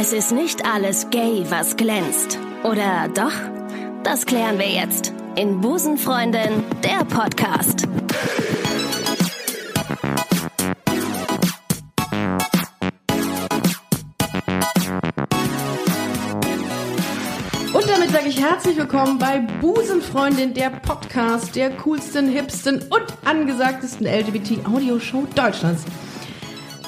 Es ist nicht alles gay, was glänzt. Oder doch? Das klären wir jetzt in Busenfreundin, der Podcast. Und damit sage ich herzlich willkommen bei Busenfreundin, der Podcast der coolsten, hipsten und angesagtesten LGBT-Audioshow Deutschlands.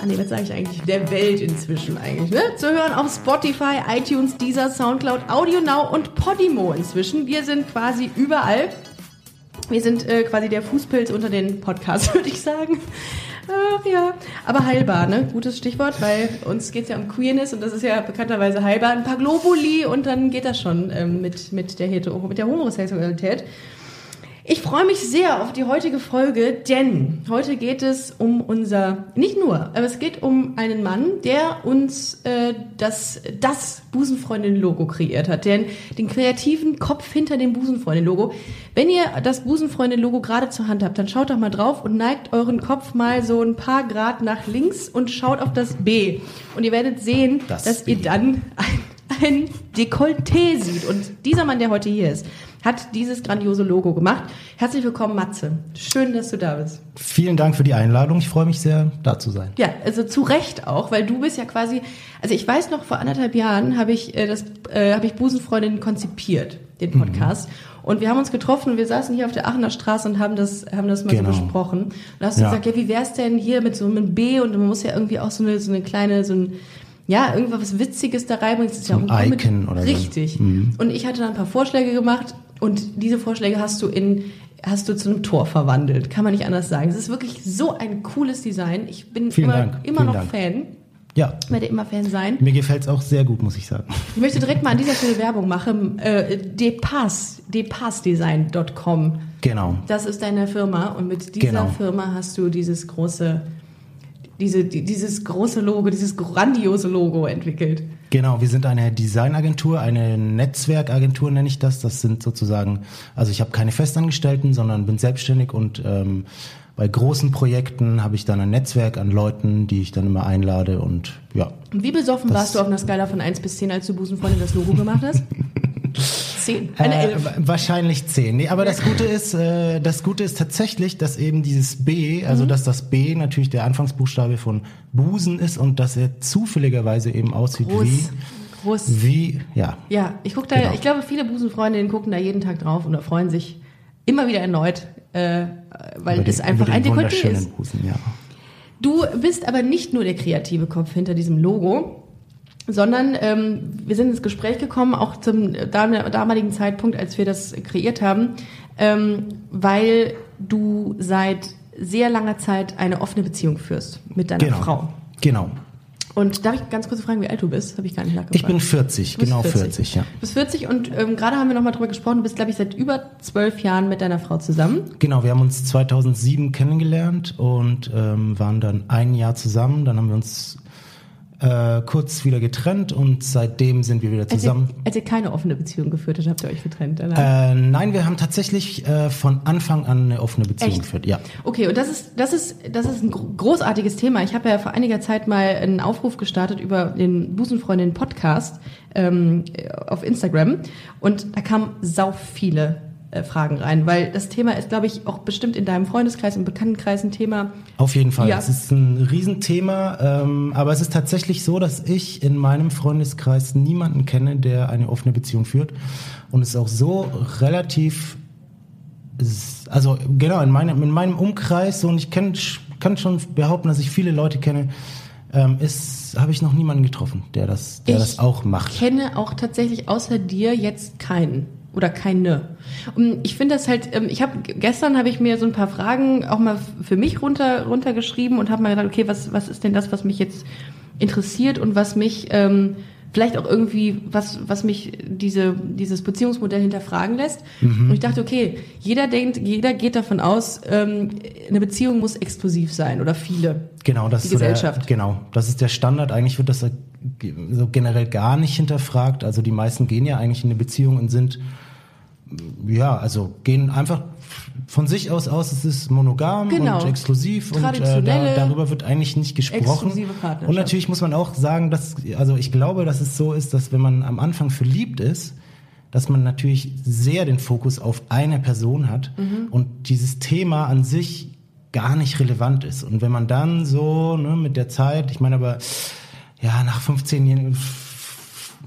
Ah nee, was sage ich eigentlich? Der Welt inzwischen eigentlich, ne? Zu hören auf Spotify, iTunes, Deezer, Soundcloud, Audio Now und Podimo inzwischen. Wir sind quasi überall. Wir sind äh, quasi der Fußpilz unter den Podcasts, würde ich sagen. Ach ja, aber heilbar, ne? Gutes Stichwort, weil uns geht's ja um Queerness und das ist ja bekannterweise heilbar. Ein paar Globuli und dann geht das schon ähm, mit, mit der Hetero, mit der Homosexualität. Ich freue mich sehr auf die heutige Folge, denn heute geht es um unser, nicht nur, aber es geht um einen Mann, der uns äh, das, das Busenfreundin-Logo kreiert hat, den, den kreativen Kopf hinter dem Busenfreundin-Logo. Wenn ihr das Busenfreundin-Logo gerade zur Hand habt, dann schaut doch mal drauf und neigt euren Kopf mal so ein paar Grad nach links und schaut auf das B. Und ihr werdet sehen, Das dass B. ihr dann ein, ein Dekolleté sieht. Und dieser Mann, der heute hier ist, hat dieses grandiose Logo gemacht. Herzlich willkommen, Matze. Schön, dass du da bist. Vielen Dank für die Einladung. Ich freue mich sehr, da zu sein. Ja, also zu Recht auch, weil du bist ja quasi, also ich weiß noch, vor anderthalb Jahren habe ich äh, das, äh, habe ich Busenfreundin konzipiert, den Podcast. Und wir haben uns getroffen und wir saßen hier auf der Aachener Straße und haben das, haben das mal Genau. so besprochen. Und da hast du Ja. gesagt, ja, wie wär's denn hier mit so einem B und man muss ja irgendwie auch so eine, so eine kleine, so ein, ja, irgendwas Witziges da reinbringen. Das ist ein ja auch mit- Icon oder so. Mhm. Richtig. Und ich hatte dann ein paar Vorschläge gemacht und diese Vorschläge hast du in, hast du zu einem Tor verwandelt. Kann man nicht anders sagen. Es ist wirklich so ein cooles Design. Ich bin Vielen immer, Dank. immer Vielen noch Dank. Fan. Ja, Ich werde immer Fan sein. mir gefällt es auch sehr gut, muss ich sagen. Ich möchte direkt mal an dieser Stelle Werbung machen. Äh, Depass, depassdesign.com. Genau. Das ist deine Firma und mit dieser Genau. Firma hast du dieses große, diese, die- dieses große Logo, dieses grandiose Logo entwickelt. Genau, wir sind eine Designagentur, eine Netzwerkagentur nenne ich das. Das sind sozusagen, also ich habe keine Festangestellten, sondern bin selbstständig und ähm, bei großen Projekten habe ich dann ein Netzwerk an Leuten, die ich dann immer einlade und ja. Und wie besoffen warst du auf einer Skala von 1 bis 10, als du Busenfreundin das Logo gemacht hast? 10. Eine Äh, 11. wa- wahrscheinlich zehn. Nee, aber das Gute ist, äh, das Gute ist tatsächlich, dass eben dieses B, Mhm. also dass das B natürlich der Anfangsbuchstabe von Busen ist und dass er zufälligerweise eben aussieht Groß. wie, Groß. wie, ja. Ja, ich guck da, Genau. ich glaube, viele Busenfreundinnen gucken da jeden Tag drauf und freuen sich immer wieder erneut, äh, weil es einfach ein Dekolleté ist. Busen, ja. Du bist aber nicht nur der kreative Kopf hinter diesem Logo, sondern ähm, wir sind ins Gespräch gekommen, auch zum dam- damaligen Zeitpunkt, als wir das kreiert haben, ähm, weil du seit sehr langer Zeit eine offene Beziehung führst mit deiner Genau. Frau. Genau. Und darf ich ganz kurz fragen, wie alt du bist? Habe ich gar nicht nachgefragt. Ich bin 40, Du bist genau 40, ja. Du bist 40 und ähm, gerade haben wir nochmal drüber gesprochen, du bist, glaube ich, seit über zwölf Jahren mit deiner Frau zusammen. Genau, wir haben uns 2007 kennengelernt und ähm, waren dann ein Jahr zusammen. Dann haben wir uns äh, kurz wieder getrennt und seitdem sind wir wieder Als ihr, zusammen. als ihr keine offene Beziehung geführt habt, habt ihr euch getrennt. Äh, nein, wir haben tatsächlich äh, von Anfang an eine offene Beziehung Echt? geführt. Ja. Okay, und das ist, das ist, das ist ein gro- großartiges Thema. Ich habe ja vor einiger Zeit mal einen Aufruf gestartet über den Busenfreundin Podcast ähm, auf Instagram und da kamen sau viele äh, Fragen rein, weil das Thema ist, glaube ich, auch bestimmt in deinem Freundeskreis und Bekanntenkreis ein Thema. Auf jeden Fall. Ja. Es ist ein Riesenthema, ähm, aber es ist tatsächlich so, dass ich in meinem Freundeskreis niemanden kenne, der eine offene Beziehung führt. Und es ist auch so relativ, also genau, in meinem, in meinem Umkreis, so, und ich kenn, kann schon behaupten, dass ich viele Leute kenne, ähm, ist, habe ich noch niemanden getroffen, der das, der Ich das auch macht. kenne auch tatsächlich außer dir jetzt keinen oder keine. Und ich finde das halt, ähm, ich habe gestern habe ich mir so ein paar Fragen auch mal für mich runter runtergeschrieben und habe mal gedacht, okay, was was ist denn das, was mich jetzt interessiert und was mich ähm, vielleicht auch irgendwie was was mich diese dieses Beziehungsmodell hinterfragen lässt. Und ich dachte, okay, jeder denkt, jeder geht davon aus, ähm, eine Beziehung muss exklusiv sein oder viele. Genau, das Die ist so der, Gesellschaft. genau, das ist der Standard. Eigentlich wird das so generell gar nicht hinterfragt. Also die meisten gehen ja eigentlich in eine Beziehung und sind ja, also gehen einfach von sich aus aus, es ist monogam Genau. und exklusiv und äh, da, darüber wird eigentlich nicht gesprochen. Und natürlich muss man auch sagen, dass, also ich glaube, dass es so ist, dass wenn man am Anfang verliebt ist, dass man natürlich sehr den Fokus auf eine Person hat Mhm. und dieses Thema an sich gar nicht relevant ist. Und wenn man dann so ne, mit der Zeit, ich meine aber, ja, nach 15 Jahren,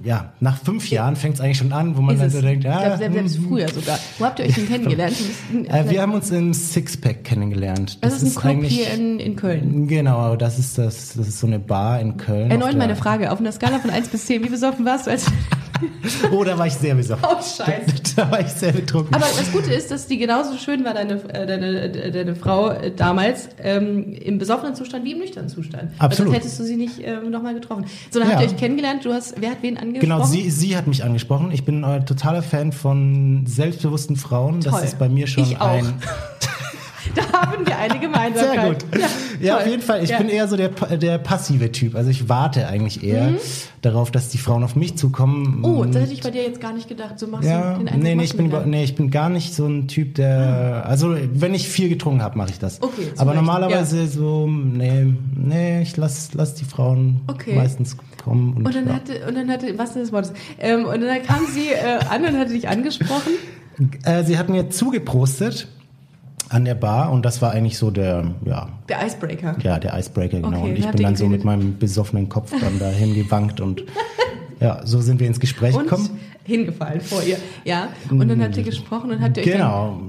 ja, nach fünf Jahren fängt es eigentlich schon an, wo man dann so denkt, ja, selbst, selbst, selbst hm, früher sogar. Wo habt ihr euch denn kennengelernt? äh, wir haben uns im Sixpack kennengelernt. das ist ein Club hier in, in Köln. Genau, das ist das, das ist so eine Bar in Köln. Erneut meine Frage, auf einer Skala von 1 bis 10, wie besoffen warst du als... Oh, da war ich sehr besoffen. Oh, scheiße. Da war ich sehr betrunken. Aber das Gute ist, dass die genauso schön war, deine, äh, deine, äh, deine Frau äh, damals, ähm, im besoffenen Zustand wie im nüchternen Zustand. Weil Absolut. Sonst hättest du sie nicht ähm, nochmal getroffen. So, dann habt Ja. ihr euch kennengelernt, du hast, wer hat wen angesprochen? Genau, sie, sie hat mich angesprochen. Ich bin äh, totaler Fan von selbstbewussten Frauen. Das Toll. ist bei mir schon ein. Da haben wir eine Gemeinsamkeit. Sehr gut. Ja, Ja, auf jeden Fall. Ich Ja. bin eher so der, der passive Typ. Also ich warte eigentlich eher darauf, dass die Frauen auf mich zukommen. Mhm. Oh, das hätte ich bei dir jetzt gar nicht gedacht. So machst ja, du den nee, nee, ich bin, nee, ich bin gar nicht so ein Typ, der, also wenn ich viel getrunken habe, mache ich das. Okay, Aber normalerweise so, nee, nee, ich lass, lass die Frauen Okay. meistens kommen. Und, Und dann ja. hatte, und dann hatte, was ist das Wort? Ähm, und dann kam sie äh, an und hatte dich angesprochen. Äh, sie hat mir zugeprostet an der Bar und das war eigentlich so der, ja, Der Icebreaker. ja, der Icebreaker, genau. Okay, und ich bin dann so mit meinem besoffenen Kopf dann dahin gewankt und ja, so sind wir ins Gespräch Und gekommen. hingefallen vor ihr. Ja. Und dann habt ihr gesprochen und habt ihr euch Genau,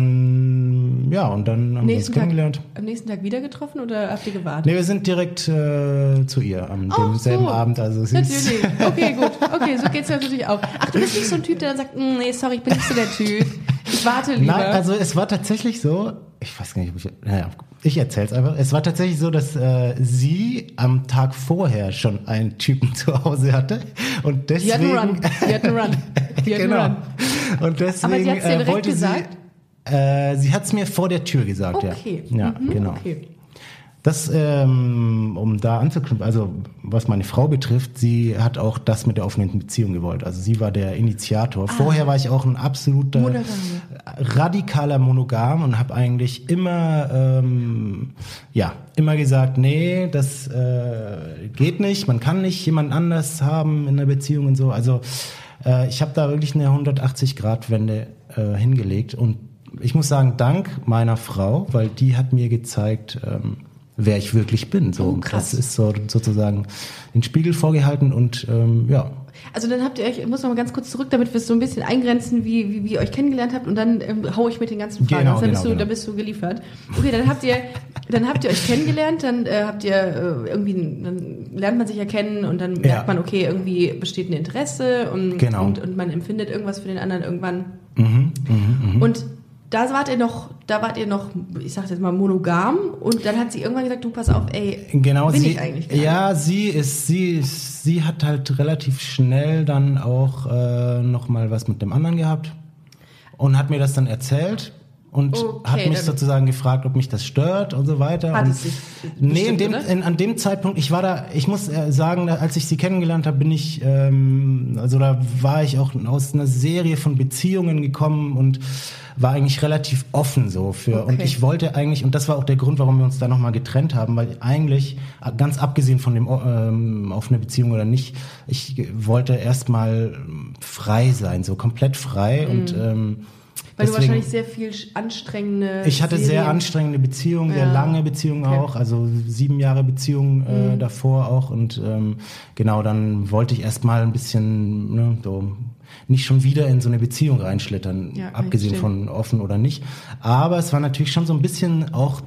dann, ja, und dann haben wir uns nächsten Tag, kennengelernt. am nächsten Tag wieder getroffen oder habt ihr gewartet? Nee, wir sind direkt äh, zu ihr am Ach demselben so. Abend. Also Natürlich. Okay, gut. Okay, so geht's natürlich auch. Ach, du bist nicht so ein Typ, der dann sagt, "Mm, nee, sorry, ich bin nicht so der Typ. Ich warte lieber. Nein, also es war tatsächlich so, ich weiß gar nicht, ob ich, naja, ich erzähl's einfach. Es war tatsächlich so, dass äh, sie am Tag vorher schon einen Typen zu Hause hatte und die deswegen. hat einen Run. Die hat einen Run. Die hat einen genau. Run. Und deswegen Aber sie hat's dir äh, direkt wollte gesagt? sie. Äh, sie hat's mir vor der Tür gesagt, Okay. ja. Ja, Mhm, genau. Okay. Das, ähm, um da anzuknüpfen, also was meine Frau betrifft, sie hat auch das mit der offenen Beziehung gewollt. Also sie war der Initiator. Vorher war ich auch ein absoluter Monogame. radikaler Monogam und habe eigentlich immer, ähm, ja, immer gesagt, nee, das äh, geht nicht. Man kann nicht jemand anders haben in einer Beziehung und so. Also äh, ich habe da wirklich eine 180-Grad-Wende äh, hingelegt und ich muss sagen, dank meiner Frau, weil die hat mir gezeigt, ähm, wer ich wirklich bin. So, Oh, krass. das ist so sozusagen den Spiegel vorgehalten und ähm, ja. Also dann habt ihr euch, ich muss noch mal ganz kurz zurück, damit wir es so ein bisschen eingrenzen, wie, wie, wie ihr euch kennengelernt habt und dann ähm, hau ich mit den ganzen Fragen. Genau, dann, genau, bist du, genau. dann bist du geliefert. Okay, dann habt ihr, dann habt ihr euch kennengelernt, dann äh, habt ihr äh, irgendwie, dann lernt man sich ja kennen und dann merkt Ja. man, okay, irgendwie besteht ein Interesse und, Genau. und, und man empfindet irgendwas für den anderen irgendwann. Mhm, mhm, mhm. Und da wart ihr noch, da wart ihr noch, ich sag jetzt mal monogam und dann hat sie irgendwann gesagt, du pass auf, ey, Genau, bin sie, ich eigentlich nicht. ja, sie ist, sie ist, sie hat halt relativ schnell dann auch äh, noch mal was mit dem anderen gehabt und hat mir das dann erzählt und Okay, hat mich sozusagen gefragt, ob mich das stört und so weiter. Hat und es sich nee, in dem, in, an dem Zeitpunkt, ich war da, ich muss äh, sagen, als ich sie kennengelernt habe, bin ich, ähm, also da war ich auch aus einer Serie von Beziehungen gekommen und war eigentlich relativ offen so für und Okay. ich wollte eigentlich und das war auch der Grund, warum wir uns da nochmal getrennt haben, weil eigentlich ganz abgesehen von dem ähm, offene Beziehung oder nicht, ich wollte erstmal frei sein, so komplett frei und ähm, Weil du deswegen- wahrscheinlich sehr viel anstrengende ich hatte sehr Serien- anstrengende Beziehungen, sehr Ja. lange Beziehungen Okay. auch, also sieben Jahre Beziehung äh, Mhm. davor auch und ähm, genau, dann wollte ich erstmal ein bisschen ne, so nicht schon wieder in so eine Beziehung reinschlittern, Ja, abgesehen von offen oder nicht. Aber es war natürlich schon so ein bisschen auch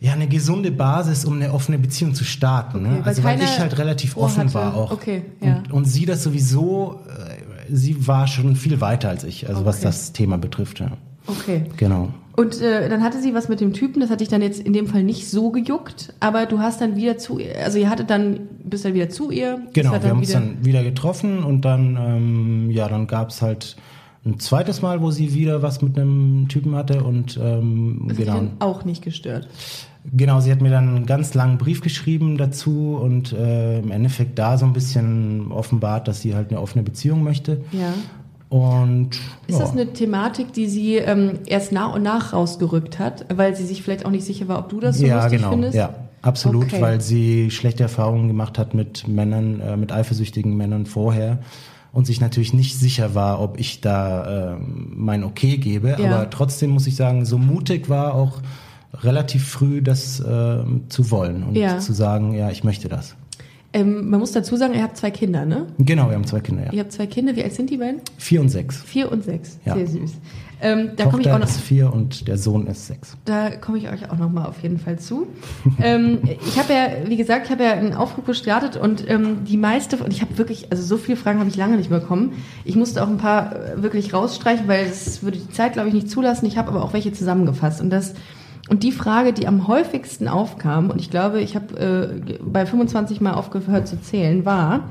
ja eine gesunde Basis, um eine offene Beziehung zu starten. Okay, ne? Also weil ich halt relativ offen hatte. war auch. Okay, ja. und, und sie das sowieso, äh, sie war schon viel weiter als ich, also was Okay. das Thema betrifft. Ja. Okay. Genau. Und äh, dann hatte sie was mit dem Typen, das hat dich dann jetzt in dem Fall nicht so gejuckt, aber du hast dann wieder zu ihr, also ihr hattet dann, bist dann wieder zu ihr. Genau, wir haben uns dann wieder getroffen und dann, ähm, ja, dann gab's halt ein zweites Mal, wo sie wieder was mit einem Typen hatte und ähm, das hat genau, dann auch nicht gestört. genau, sie hat mir dann einen ganz langen Brief geschrieben dazu und äh, im Endeffekt da so ein bisschen offenbart, dass sie halt eine offene Beziehung möchte. Ja. Und Ist ja. das eine Thematik, die sie ähm, erst nach und nach rausgerückt hat, weil sie sich vielleicht auch nicht sicher war, ob du das so ja, lustig genau. findest? Ja, absolut, Okay. weil sie schlechte Erfahrungen gemacht hat mit Männern, äh, mit eifersüchtigen Männern vorher und sich natürlich nicht sicher war, ob ich da ähm, mein Okay gebe. Ja. Aber trotzdem muss ich sagen, so mutig war auch relativ früh, das ähm, zu wollen und Ja. zu sagen, ja, ich möchte das. Ähm, man muss dazu sagen, ihr habt zwei Kinder, ne? Genau, wir haben zwei Kinder, ja. Ihr habt zwei Kinder. Wie alt sind die beiden? Vier und sechs. Vier und sechs. Ja. Sehr süß. Ähm, da komme ich auch noch. ist vier und der Sohn ist sechs. Da komme ich euch auch noch mal auf jeden Fall zu. ähm, ich habe ja, wie gesagt, ich habe ja einen Aufruf gestartet und ähm, die meiste, und ich habe wirklich, also so viele Fragen habe ich lange nicht bekommen. Ich musste auch ein paar äh, wirklich rausstreichen, weil das würde die Zeit, glaube ich, nicht zulassen. Ich habe aber auch welche zusammengefasst und das und die Frage, die am häufigsten aufkam, und ich glaube, ich habe äh, bei 25 Mal aufgehört zu zählen, war,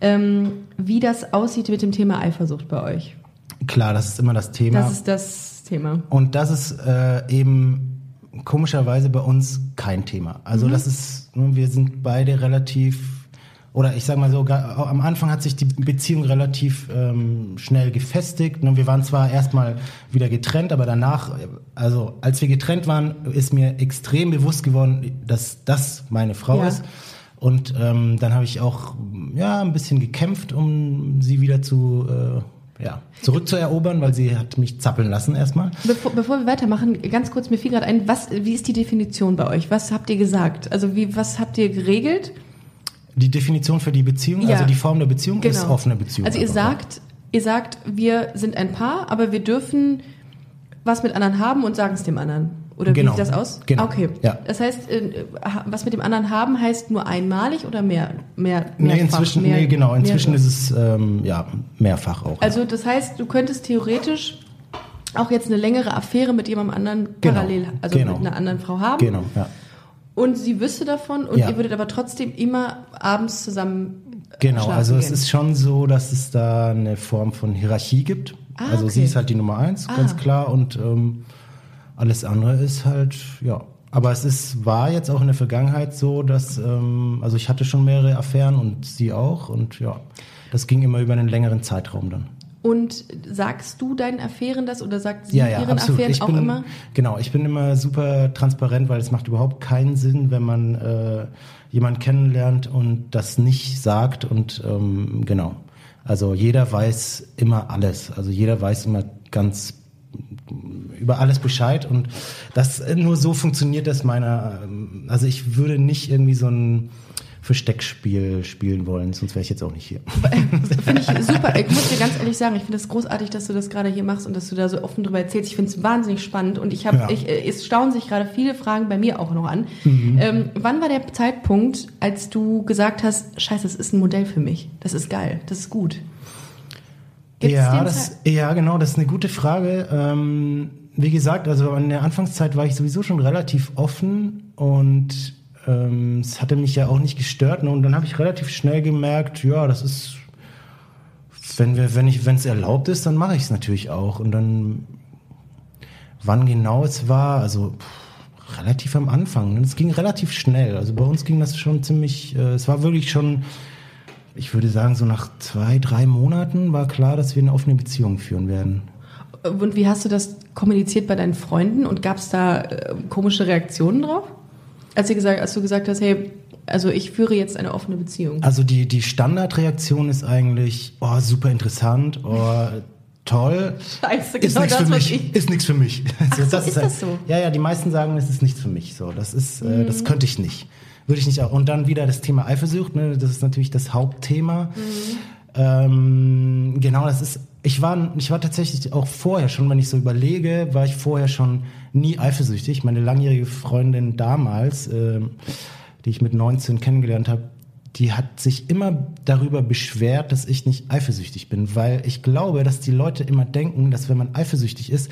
ähm, wie das aussieht mit dem Thema Eifersucht bei euch. Klar, das ist immer das Thema. Das ist das Thema. Und das ist äh, eben komischerweise bei uns kein Thema. Mhm. Also das ist, ne, wir sind beide relativ, oder ich sag mal so, am Anfang hat sich die Beziehung relativ ähm, schnell gefestigt. Ne, Wir waren zwar erstmal wieder getrennt, aber danach, äh, also als wir getrennt waren, ist mir extrem bewusst geworden, dass das meine Frau Ja. ist. Und ähm, dann habe ich auch ja ein bisschen gekämpft, um sie wieder zu äh, ja, zurückzuerobern, weil sie hat mich zappeln lassen erstmal. Bevor, bevor wir weitermachen, ganz kurz, mir fiel gerade ein, was, wie ist die Definition bei euch? Was habt ihr gesagt? Also wie, was habt ihr geregelt? Die Definition für die Beziehung, Ja. also die Form der Beziehung ist offene Beziehung. Also ihr sagt, ihr sagt, wir sind ein Paar, aber wir dürfen was mit anderen haben und sagen es dem anderen. Oder Genau. wie sieht das aus? Genau. Okay. Ja. Das heißt, äh, ha- was mit dem anderen haben heißt nur einmalig oder mehr, mehr, Nee, mehrfach? inzwischen, mehr, nee, genau, inzwischen mehrere? ist es ähm, ja mehrfach auch. Also das heißt, du könntest theoretisch auch jetzt eine längere Affäre mit jemandem anderen Genau. parallel, also Genau. mit einer anderen Frau haben. genau, ja. Und sie wüsste davon und Ja. ihr würdet aber trotzdem immer abends zusammen Genau, also es gehen. ist schon so, dass es da eine Form von Hierarchie gibt. Ah, also okay. sie ist halt die Nummer eins, ganz Ah. klar, und ähm, alles andere ist halt, ja. Aber es ist, war jetzt auch in der Vergangenheit so, dass, ähm, also ich hatte schon mehrere Affären und sie auch und ja, das ging immer über einen längeren Zeitraum dann. Und sagst du deinen Affären das oder sagt sie Ja, ja, ihren absolut. Affären Ich auch bin, immer? Genau, ich bin immer super transparent, weil es macht überhaupt keinen Sinn, wenn man äh, jemanden kennenlernt und das nicht sagt und ähm, genau. Also jeder weiß immer alles. Also jeder weiß immer ganz über alles Bescheid und das nur so funktioniert das meiner. ähm, Also ich würde nicht irgendwie so ein Versteckspiel spielen wollen, sonst wäre ich jetzt auch nicht hier. Finde ich super. Ich muss dir ganz ehrlich sagen, ich finde es das großartig, dass du das gerade hier machst und dass du da so offen drüber erzählst. Ich finde es wahnsinnig spannend und ich habe, Ja. ich, äh, es staunen sich gerade viele Fragen bei mir auch noch an. Mhm. Ähm, wann war der Zeitpunkt, als du gesagt hast, scheiße, das ist ein Modell für mich. Das ist geil, das ist gut. Gibt's ja, das, ja, genau, das ist eine gute Frage. Ähm, wie gesagt, also in der Anfangszeit war ich sowieso schon relativ offen und ähm, es hatte mich ja auch nicht gestört. Ne? Und dann habe ich relativ schnell gemerkt, ja, das ist, wenn wir, wenn ich, wenn es erlaubt ist, dann mache ich es natürlich auch. Und dann, wann genau es war, also pff, relativ am Anfang. Ne? Es ging relativ schnell. Also bei uns ging das schon ziemlich, äh, es war wirklich schon ich würde sagen, so nach zwei, drei Monaten war klar, dass wir eine offene Beziehung führen werden. Und wie hast du das kommuniziert bei deinen Freunden und gab es da äh, komische Reaktionen drauf? Als, gesagt, als du gesagt hast, hey, also ich führe jetzt eine offene Beziehung. Also die, die Standardreaktion ist eigentlich, oh, super interessant, oh, toll. Scheiße, Ist genau nichts das, für mich. ich- Ist nichts für mich. Ach so, ist das so? Ja, ja, die meisten sagen, es ist nichts für mich. So, das ist, äh, Mhm. das könnte ich nicht. Würde ich nicht auch. Und dann wieder das Thema Eifersucht, ne? das ist natürlich das Hauptthema. Mhm. Ähm, genau, das ist, ich war, ich war tatsächlich auch vorher schon, wenn ich so überlege, war ich vorher schon nie eifersüchtig. Meine langjährige Freundin damals, ähm, die ich mit 19 kennengelernt habe, die hat sich immer darüber beschwert, dass ich nicht eifersüchtig bin, weil ich glaube, dass die Leute immer denken, dass wenn man eifersüchtig ist,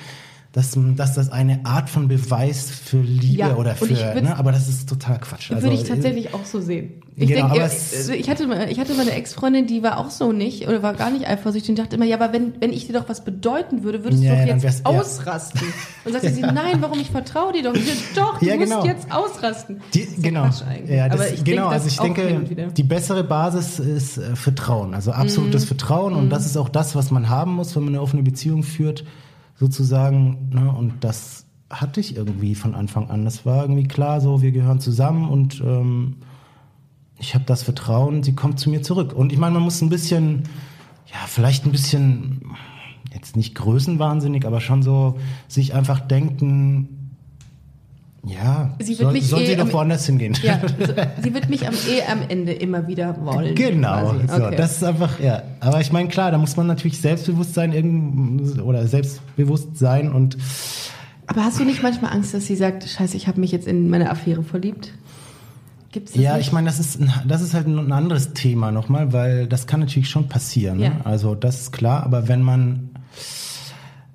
dass, dass das eine Art von Beweis für Liebe Ja, oder ich für, ne? aber das ist total Quatsch. Also, Würde ich tatsächlich auch so sehen. Ich, Genau, denke, aber äh, es- ich, hatte ich hatte mal eine Ex-Freundin, die war auch so nicht oder war gar nicht eifersüchtig und dachte immer, ja, aber wenn, wenn ich dir doch was bedeuten würde, würdest Ja, du doch jetzt wär's- ja. ausrasten. Und sagte sie, nein, warum, ich vertraue dir doch. Ich doch, du Ja, musst genau. jetzt ausrasten. Die, genau. Quatsch eigentlich. Ja, das, aber ich genau, denke, also ich denke, die bessere Basis ist äh, Vertrauen, also absolutes Mhm. Vertrauen und das ist auch das, was man haben muss, wenn man eine offene Beziehung führt, sozusagen. Ne? Und das hatte ich irgendwie von Anfang an. Das war irgendwie klar, so wir gehören zusammen und ähm, ich habe das Vertrauen, sie kommt zu mir zurück. Und ich meine, man muss ein bisschen, ja, vielleicht ein bisschen, jetzt nicht größenwahnsinnig, aber schon so sich einfach denken, ja, Sie wird soll, mich soll eh sie doch woanders hingehen. Ja, sie wird mich am, eh am Ende immer wieder wollen. Genau, quasi. so, Okay. das ist einfach, ja. Aber ich meine, klar, da muss man natürlich Selbstbewusstsein irgend- oder selbstbewusst sein und aber hast du nicht manchmal Angst, dass sie sagt, scheiße, ich habe mich jetzt in meine Affäre verliebt? Ja, nicht? ich meine, das ist, ein- das ist halt ein anderes Thema nochmal, weil das kann natürlich schon passieren. Ne? Ja. Also das ist klar, aber wenn man,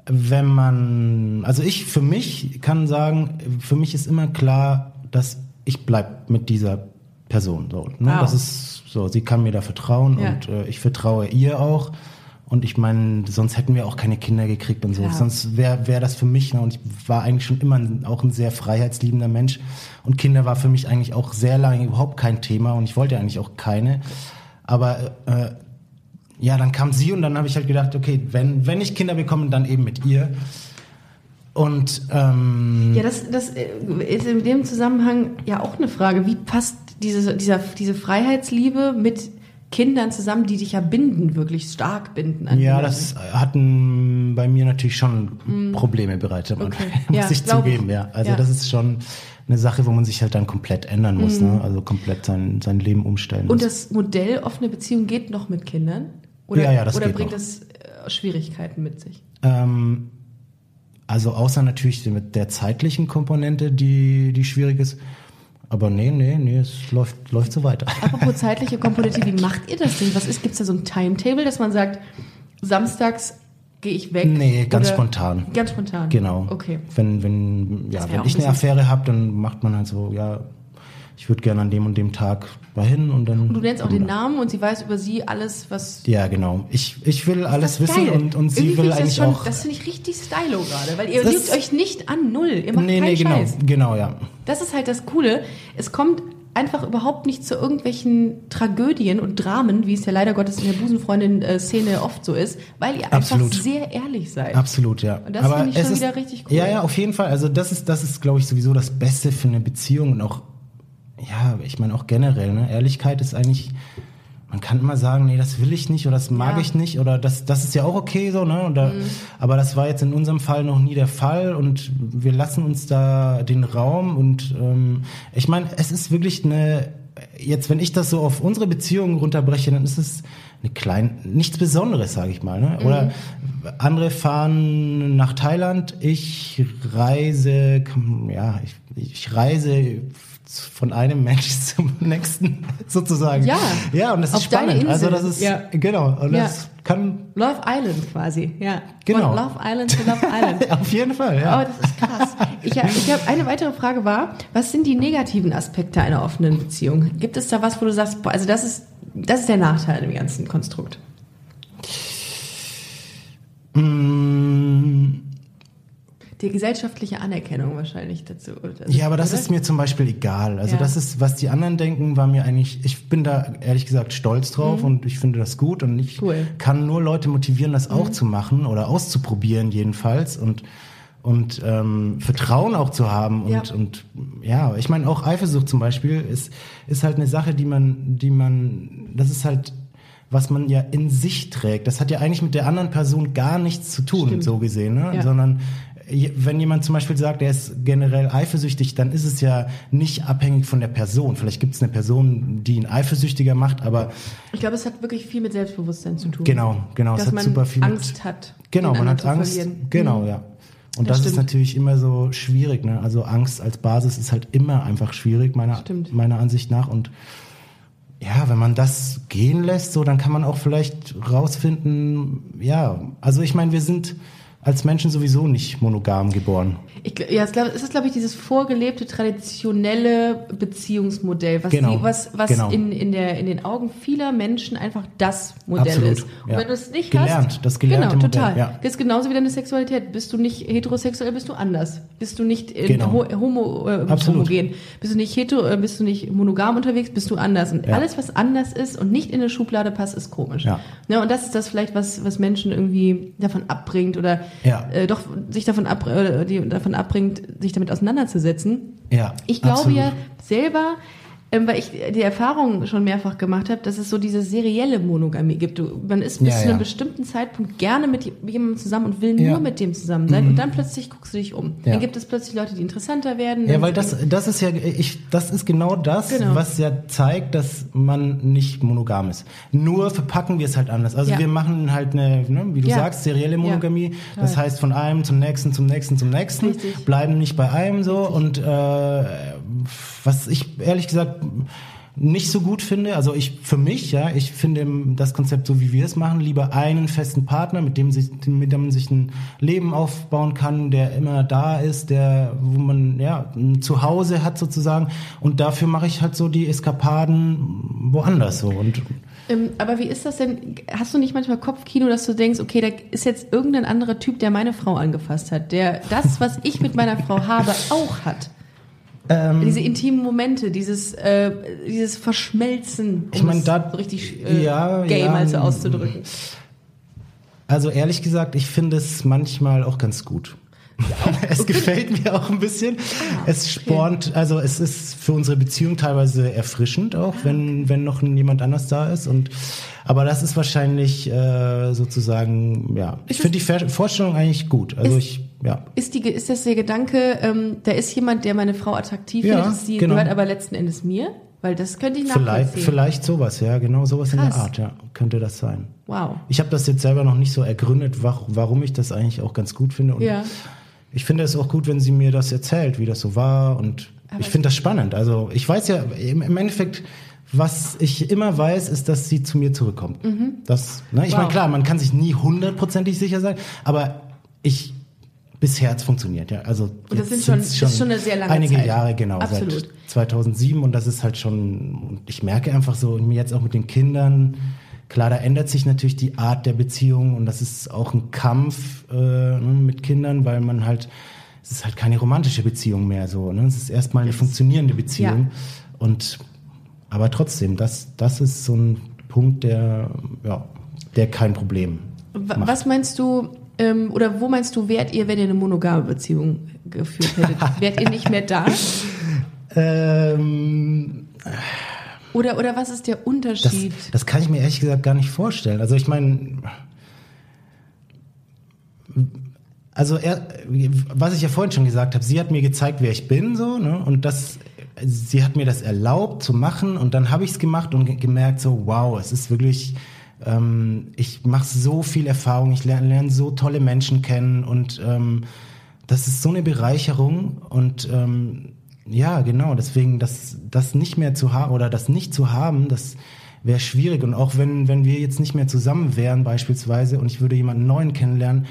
wenn man, also ich für mich kann sagen, für mich ist immer klar, dass ich bleib mit dieser Person. So, ne? Wow. Das ist so, sie kann mir da vertrauen Ja. und äh, ich vertraue ihr auch. Und ich meine, sonst hätten wir auch keine Kinder gekriegt und so. Klar. Sonst wäre wär das für mich, ne? und ich war eigentlich schon immer ein, auch ein sehr freiheitsliebender Mensch. Und Kinder war für mich eigentlich auch sehr lange überhaupt kein Thema und ich wollte eigentlich auch keine. Aber äh, ja, dann kam sie und dann habe ich halt gedacht, okay, wenn, wenn ich Kinder bekomme, dann eben mit ihr. Und ähm, Ja, das, das äh, ist in dem Zusammenhang ja auch eine Frage. Wie passt diese, dieser, diese Freiheitsliebe mit Kindern zusammen, die dich ja binden, wirklich stark binden? An Ja, das hatten bei mir natürlich schon Probleme bereitet. Okay. Muss Ja, ich glaub ich. zugeben, ja. Also Ja. das ist schon eine Sache, wo man sich halt dann komplett ändern muss, Mm. ne? Also komplett sein, sein Leben umstellen Und muss. das Modell offene Beziehung geht noch mit Kindern? Oder, Ja, ja, das oder geht bringt noch. das äh, Schwierigkeiten mit sich? Ähm, also außer natürlich mit der zeitlichen Komponente, die, die schwierig ist. Aber nee, nee, nee, es läuft, läuft so weiter. Apropos zeitliche Komponente, wie macht ihr das denn? Was ist, gibt es da so ein Timetable, dass man sagt, samstags gehe ich weg? Nee, ganz Oder- spontan. Ganz spontan? Genau. Okay. Wenn, wenn, ja, wenn ich ein eine Affäre habe, dann macht man halt so, ja, ich würde gerne an dem und dem Tag dahin und dann. Und du nennst auch den Namen und sie weiß über sie alles, was Ja, genau. Ich, ich will alles wissen geil. und, und sie Irgendwie will eigentlich schon, auch. Das finde ich richtig stylo gerade, weil ihr lügt euch nicht an null. Ihr macht nee, keinen nee, genau, Scheiß. genau, ja. Das ist halt das Coole. Es kommt einfach überhaupt nicht zu irgendwelchen Tragödien und Dramen, wie es ja leider Gottes in der Busenfreundin-Szene oft so ist, weil ihr Absolut. einfach sehr ehrlich seid. Absolut, ja. Und das finde ich schon ist, wieder richtig cool. Ja, ja, auf jeden Fall. Also das ist, das ist, glaube ich, sowieso das Beste für eine Beziehung und auch, ja, ich meine auch generell, ne? Ehrlichkeit ist eigentlich, man kann immer sagen, nee, das will ich nicht oder das mag Ja. ich nicht oder das, das ist ja auch okay so, ne? Oder, Aber das war jetzt in unserem Fall noch nie der Fall und wir lassen uns da den Raum und ähm, ich meine, es ist wirklich eine, jetzt wenn ich das so auf unsere Beziehung runterbreche, dann ist es eine kleine, nichts Besonderes, sage ich mal, ne? Oder andere fahren nach Thailand, ich reise, ja, ich, ich reise von einem Mensch zum nächsten sozusagen. Ja. Ja, und das ist spannend. Also das ist Ja. genau und Ja. das kann Love Island quasi, ja. Genau. Von Love Island zu Love Island. auf jeden Fall, ja. Oh, das ist krass. Ich, ich habe eine weitere Frage war, was sind die negativen Aspekte einer offenen Beziehung? Gibt es da was, wo du sagst, boah, also das ist das ist der Nachteil im ganzen Konstrukt? Mm, Die gesellschaftliche Anerkennung wahrscheinlich dazu. Also, Ja, aber das oder? ist mir zum Beispiel egal. Also Ja. das ist, was die anderen denken, war mir eigentlich, ich bin da ehrlich gesagt stolz drauf und ich finde das gut und ich Mhm. Cool. Mhm. kann nur Leute motivieren, das auch zu machen oder auszuprobieren jedenfalls und und ähm, Vertrauen auch zu haben und Ja. und ja, ich meine auch Eifersucht zum Beispiel ist ist halt eine Sache, die man die man das ist halt was man ja in sich trägt. Das hat ja eigentlich mit der anderen Person gar nichts zu tun, Stimmt. so gesehen, ne? Ja. sondern wenn jemand zum Beispiel sagt, er ist generell eifersüchtig, dann ist es ja nicht abhängig von der Person. Vielleicht gibt es eine Person, die ihn eifersüchtiger macht, aber Ich glaube, es hat wirklich viel mit Selbstbewusstsein zu tun. genau, genau, Dass es hat man super viel Angst mit, hat. Genau, man hat Angst. verlieren. Genau, Mhm. ja. Und Das das, ist natürlich immer so schwierig. Ne? Also Angst als Basis ist halt immer einfach schwierig, meiner, Stimmt. meiner Ansicht nach. Und ja, wenn man das gehen lässt, so, dann kann man auch vielleicht rausfinden, ja, also ich meine, wir sind als Menschen sowieso nicht monogam geboren. Ich, ja, es, glaub, es ist, glaube ich, dieses vorgelebte, traditionelle Beziehungsmodell, was, Genau, die, was, was genau. in, in, der, in den Augen vieler Menschen einfach das Modell Absolut, ist. Und ja. wenn du es nicht Gelernt, hast, das gelernte genau, Modell, total. ja. Das ist genauso wie deine Sexualität. Bist du nicht heterosexuell, bist du anders. Bist du nicht Genau. ho homo, äh, homogen. Bist du nicht hetero, äh, bist du nicht monogam unterwegs, bist du anders. Und Ja. alles, was anders ist und nicht in eine Schublade passt, ist komisch. Ja. Ne, und das ist das vielleicht, was, was Menschen irgendwie davon abbringt oder äh, doch sich davon, ab, äh, die, davon abbringt, sich damit auseinanderzusetzen. Ja, Ich glaube absolut. ja selber, ähm, weil ich die Erfahrung schon mehrfach gemacht habe, dass es so diese serielle Monogamie gibt. Du, man ist bis Ja, zu ja. einem bestimmten Zeitpunkt gerne mit jemandem zusammen und will Ja. nur mit dem zusammen sein und dann plötzlich guckst du dich um. Ja. Dann gibt es plötzlich Leute, die interessanter werden. Ja, weil das, das ist ja, ich, das ist genau das, Genau. was ja zeigt, dass man nicht monogam ist. Nur verpacken wir es halt anders. Also Ja. wir machen halt eine, ne, wie du Ja. sagst, serielle Monogamie. Ja, das heißt von einem zum nächsten, zum nächsten, zum nächsten, Richtig. bleiben nicht bei einem so und äh, was ich ehrlich gesagt nicht so gut finde, also ich für mich, ja, ich finde das Konzept so wie wir es machen, lieber einen festen Partner, mit dem sich mit dem man sich ein Leben aufbauen kann, der immer da ist, der wo man ja ein Zuhause hat sozusagen und dafür mache ich halt so die Eskapaden woanders so und Ähm, aber wie ist das denn? Hast du nicht manchmal Kopfkino, dass du denkst, okay, da ist jetzt irgendein anderer Typ, der meine Frau angefasst hat, der das, was ich mit meiner Frau habe, auch hat? Ähm, Diese intimen Momente, dieses, äh, dieses Verschmelzen, um Ich mein, da- so richtig äh, ja, gay ja, mal so auszudrücken. Also ehrlich gesagt, ich finde es manchmal auch ganz gut. es gefällt mir auch ein bisschen. es spornt, also es ist für unsere Beziehung teilweise erfrischend auch, wenn, wenn noch jemand anders da ist. Und aber das ist wahrscheinlich äh, sozusagen, ja. Ich finde die Vorstellung eigentlich gut. Also ich, ja. Ist, die, ist das der Gedanke, ähm, da ist jemand, der meine Frau attraktiv Ja, findet, sie genau. gehört aber letzten Endes mir? Weil das könnte ich Vielleicht, nachvollziehen. vielleicht sowas, ja, genau sowas in Krass. der Art, ja, könnte das sein. Wow. Ich habe das jetzt selber noch nicht so ergründet, wa- warum ich das eigentlich auch ganz gut finde. Und Ja. Ich finde es auch gut, wenn sie mir das erzählt, wie das so war. Und Aber- ich finde das spannend. Also ich weiß ja im im Endeffekt, was ich immer weiß, ist, dass sie zu mir zurückkommt. Das, ne? Ich Mhm. Wow. meine, klar, man kann sich nie hundertprozentig sicher sein, aber ich bisher hat's funktioniert, ja. Also Und das sind schon- sind's ist schon eine sehr lange einige Zeit. Jahre genau Absolut. seit 2007 und das ist halt schon. Ich merke einfach so mir jetzt auch mit den Kindern. Klar, da ändert sich natürlich die Art der Beziehung und das ist auch ein Kampf äh, ne, mit Kindern, weil man halt, es ist halt keine romantische Beziehung mehr so. Ne? Es ist erstmal eine funktionierende Beziehung. Ja. Und aber trotzdem, das, das ist so ein Punkt, der, ja, der kein Problem macht. Was meinst du, ähm, oder wo meinst du, wärt ihr, wenn ihr eine monogame Beziehung geführt hättet? wärt ihr nicht mehr da? Ähm, Oder, oder was ist der Das, Unterschied? das kann ich mir ehrlich gesagt gar nicht vorstellen. Also ich meine, also er, was ich ja vorhin schon gesagt habe, sie hat mir gezeigt, wer ich bin, so, ne? Und das, sie hat mir das erlaubt zu machen und dann habe ich es gemacht und ge- gemerkt, so, wow, es ist wirklich, ähm, ich mache so viel Erfahrung, ich lerne, lerne so tolle Menschen kennen und ähm, das ist so eine Bereicherung und ähm, ja, genau, deswegen das, das nicht mehr zu haben oder das nicht zu haben, das wäre schwierig. Und auch wenn, wenn wir jetzt nicht mehr zusammen wären beispielsweise und ich würde jemanden neuen kennenlernen,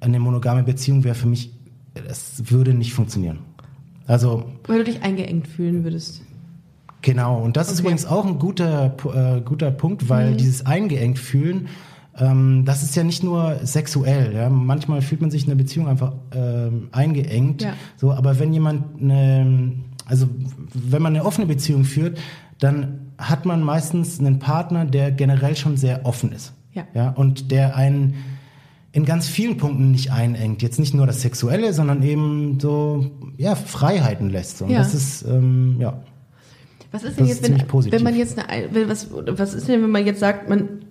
eine monogame Beziehung wäre für mich, das würde nicht funktionieren. Also Weil du dich eingeengt fühlen würdest. Genau, und das ist Okay. übrigens auch ein guter, äh, guter Punkt, weil dieses eingeengt fühlen, ähm, das ist ja nicht nur sexuell. Ja? Manchmal fühlt man sich in einer Beziehung einfach ähm, eingeengt. Ja. So, aber wenn jemand eine, also wenn man eine offene Beziehung führt, dann hat man meistens einen Partner, der generell schon sehr offen ist. Ja. Ja, und der einen in ganz vielen Punkten nicht einengt. Jetzt nicht nur das Sexuelle, sondern eben so, ja, Freiheiten lässt. Und Ja. das ist, ähm, ja. Was ist denn Das jetzt, ist wenn, wenn man jetzt eine, was, was ist denn, wenn man jetzt sagt, man,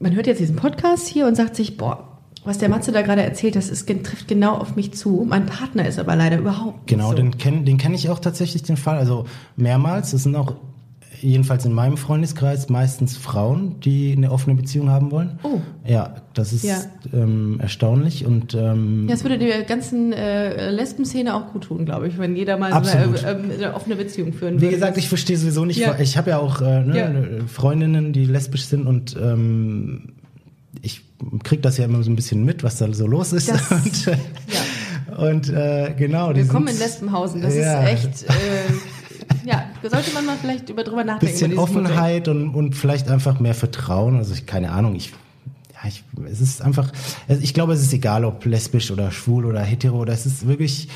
man hört jetzt diesen Podcast hier und sagt sich, boah, was der Matze da gerade erzählt, das ist, trifft genau auf mich zu. Mein Partner ist aber leider überhaupt nicht Genau, so. den kenne den kenn ich auch tatsächlich, den Fall. Also mehrmals. Das sind auch jedenfalls in meinem Freundeskreis meistens Frauen, die eine offene Beziehung haben wollen. Oh. Ja, das ist Ja. ähm, erstaunlich und ähm, Ja, es würde der ganzen äh, Lesben-Szene auch gut tun, glaube ich, wenn jeder mal so eine, äh, eine offene Beziehung führen wie würde. gesagt, ich verstehe sowieso nicht. Ja. Ich habe ja auch äh, ne, Ja. Freundinnen, die lesbisch sind und ähm, ich kriege das ja immer so ein bisschen mit, was da so los ist. Das- und äh, ja. und, äh, genau. Willkommen in Lesbenhausen. Das Ja. ist echt, äh, ja, sollte man mal vielleicht über drüber nachdenken. bisschen. Offenheit und, und vielleicht einfach mehr Vertrauen. Also ich, keine Ahnung, ich, ja, ich, es ist einfach, ich glaube, es ist egal, ob lesbisch oder schwul oder hetero, oder es ist wirklich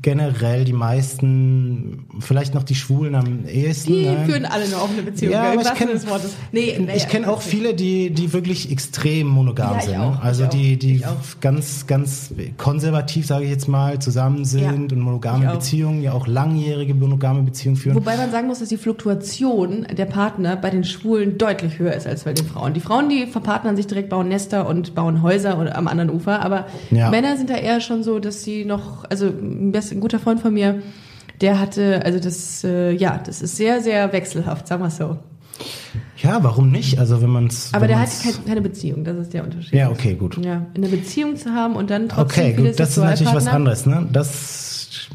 generell die meisten, vielleicht noch die Schwulen am ehesten. Die ne? führen alle eine offene Beziehung. Ja, aber ich kenn- Wortes. Nee, nee, ich kenne auch viele, die, die wirklich extrem monogam Ja, sind. auch, Also die, die ganz, ganz konservativ, sage ich jetzt mal, zusammen sind Ja, und monogame. Beziehungen, ja auch langjährige monogame Beziehungen führen. Wobei man sagen muss, dass die Fluktuation der Partner bei den Schwulen deutlich höher ist als bei den Frauen. Die Frauen, die verpartnern sich direkt, bauen Nester und bauen Häuser oder am anderen Ufer. Aber Ja. Männer sind da eher schon so, dass sie noch, also ein, best- ein guter Freund von mir, der hatte, also das, äh, ja, das ist sehr, sehr wechselhaft, sagen wir so. ja, warum nicht? Also wenn man es. Aber der hat keine, Beziehung, das ist der Unterschied. Ja, okay, gut. Ja, eine Beziehung zu haben und dann trotzdem Okay, gut, das ist natürlich was anderes, ne? Das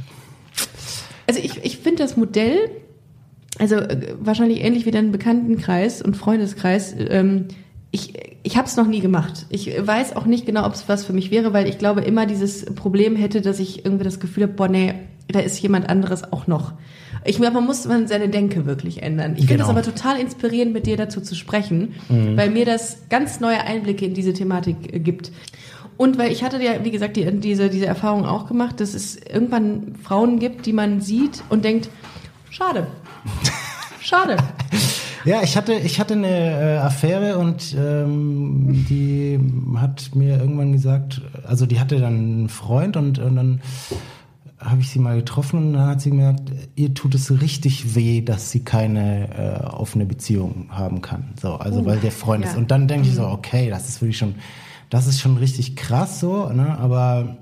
Also ich, ich finde das Modell, also äh, wahrscheinlich ähnlich wie dein Bekanntenkreis und Freundeskreis, ähm, ich, ich habe es noch nie gemacht. Ich weiß auch nicht genau, ob es was für mich wäre, weil ich glaube immer dieses Problem hätte, dass ich irgendwie das Gefühl habe, boah, nee, da ist jemand anderes auch noch. Ich glaube, man muss man seine Denke wirklich ändern. Ich finde es Genau. aber total inspirierend, mit dir dazu zu sprechen, weil mir das ganz neue Einblicke in diese Thematik äh, gibt. Und weil ich hatte ja, wie gesagt, die, diese, diese Erfahrung auch gemacht, dass es irgendwann Frauen gibt, die man sieht und denkt, schade. Schade. Ja, ich hatte, ich hatte eine äh, Affäre und ähm, die hat mir irgendwann gesagt, also die hatte dann einen Freund und, und dann habe ich sie mal getroffen und dann hat sie gemerkt, ihr tut es richtig weh, dass sie keine äh, offene Beziehung haben kann. So, also Uh, weil der Freund ja. ist. Und dann denke ich so, okay, das ist wirklich schon, das ist schon richtig krass so, ne? Aber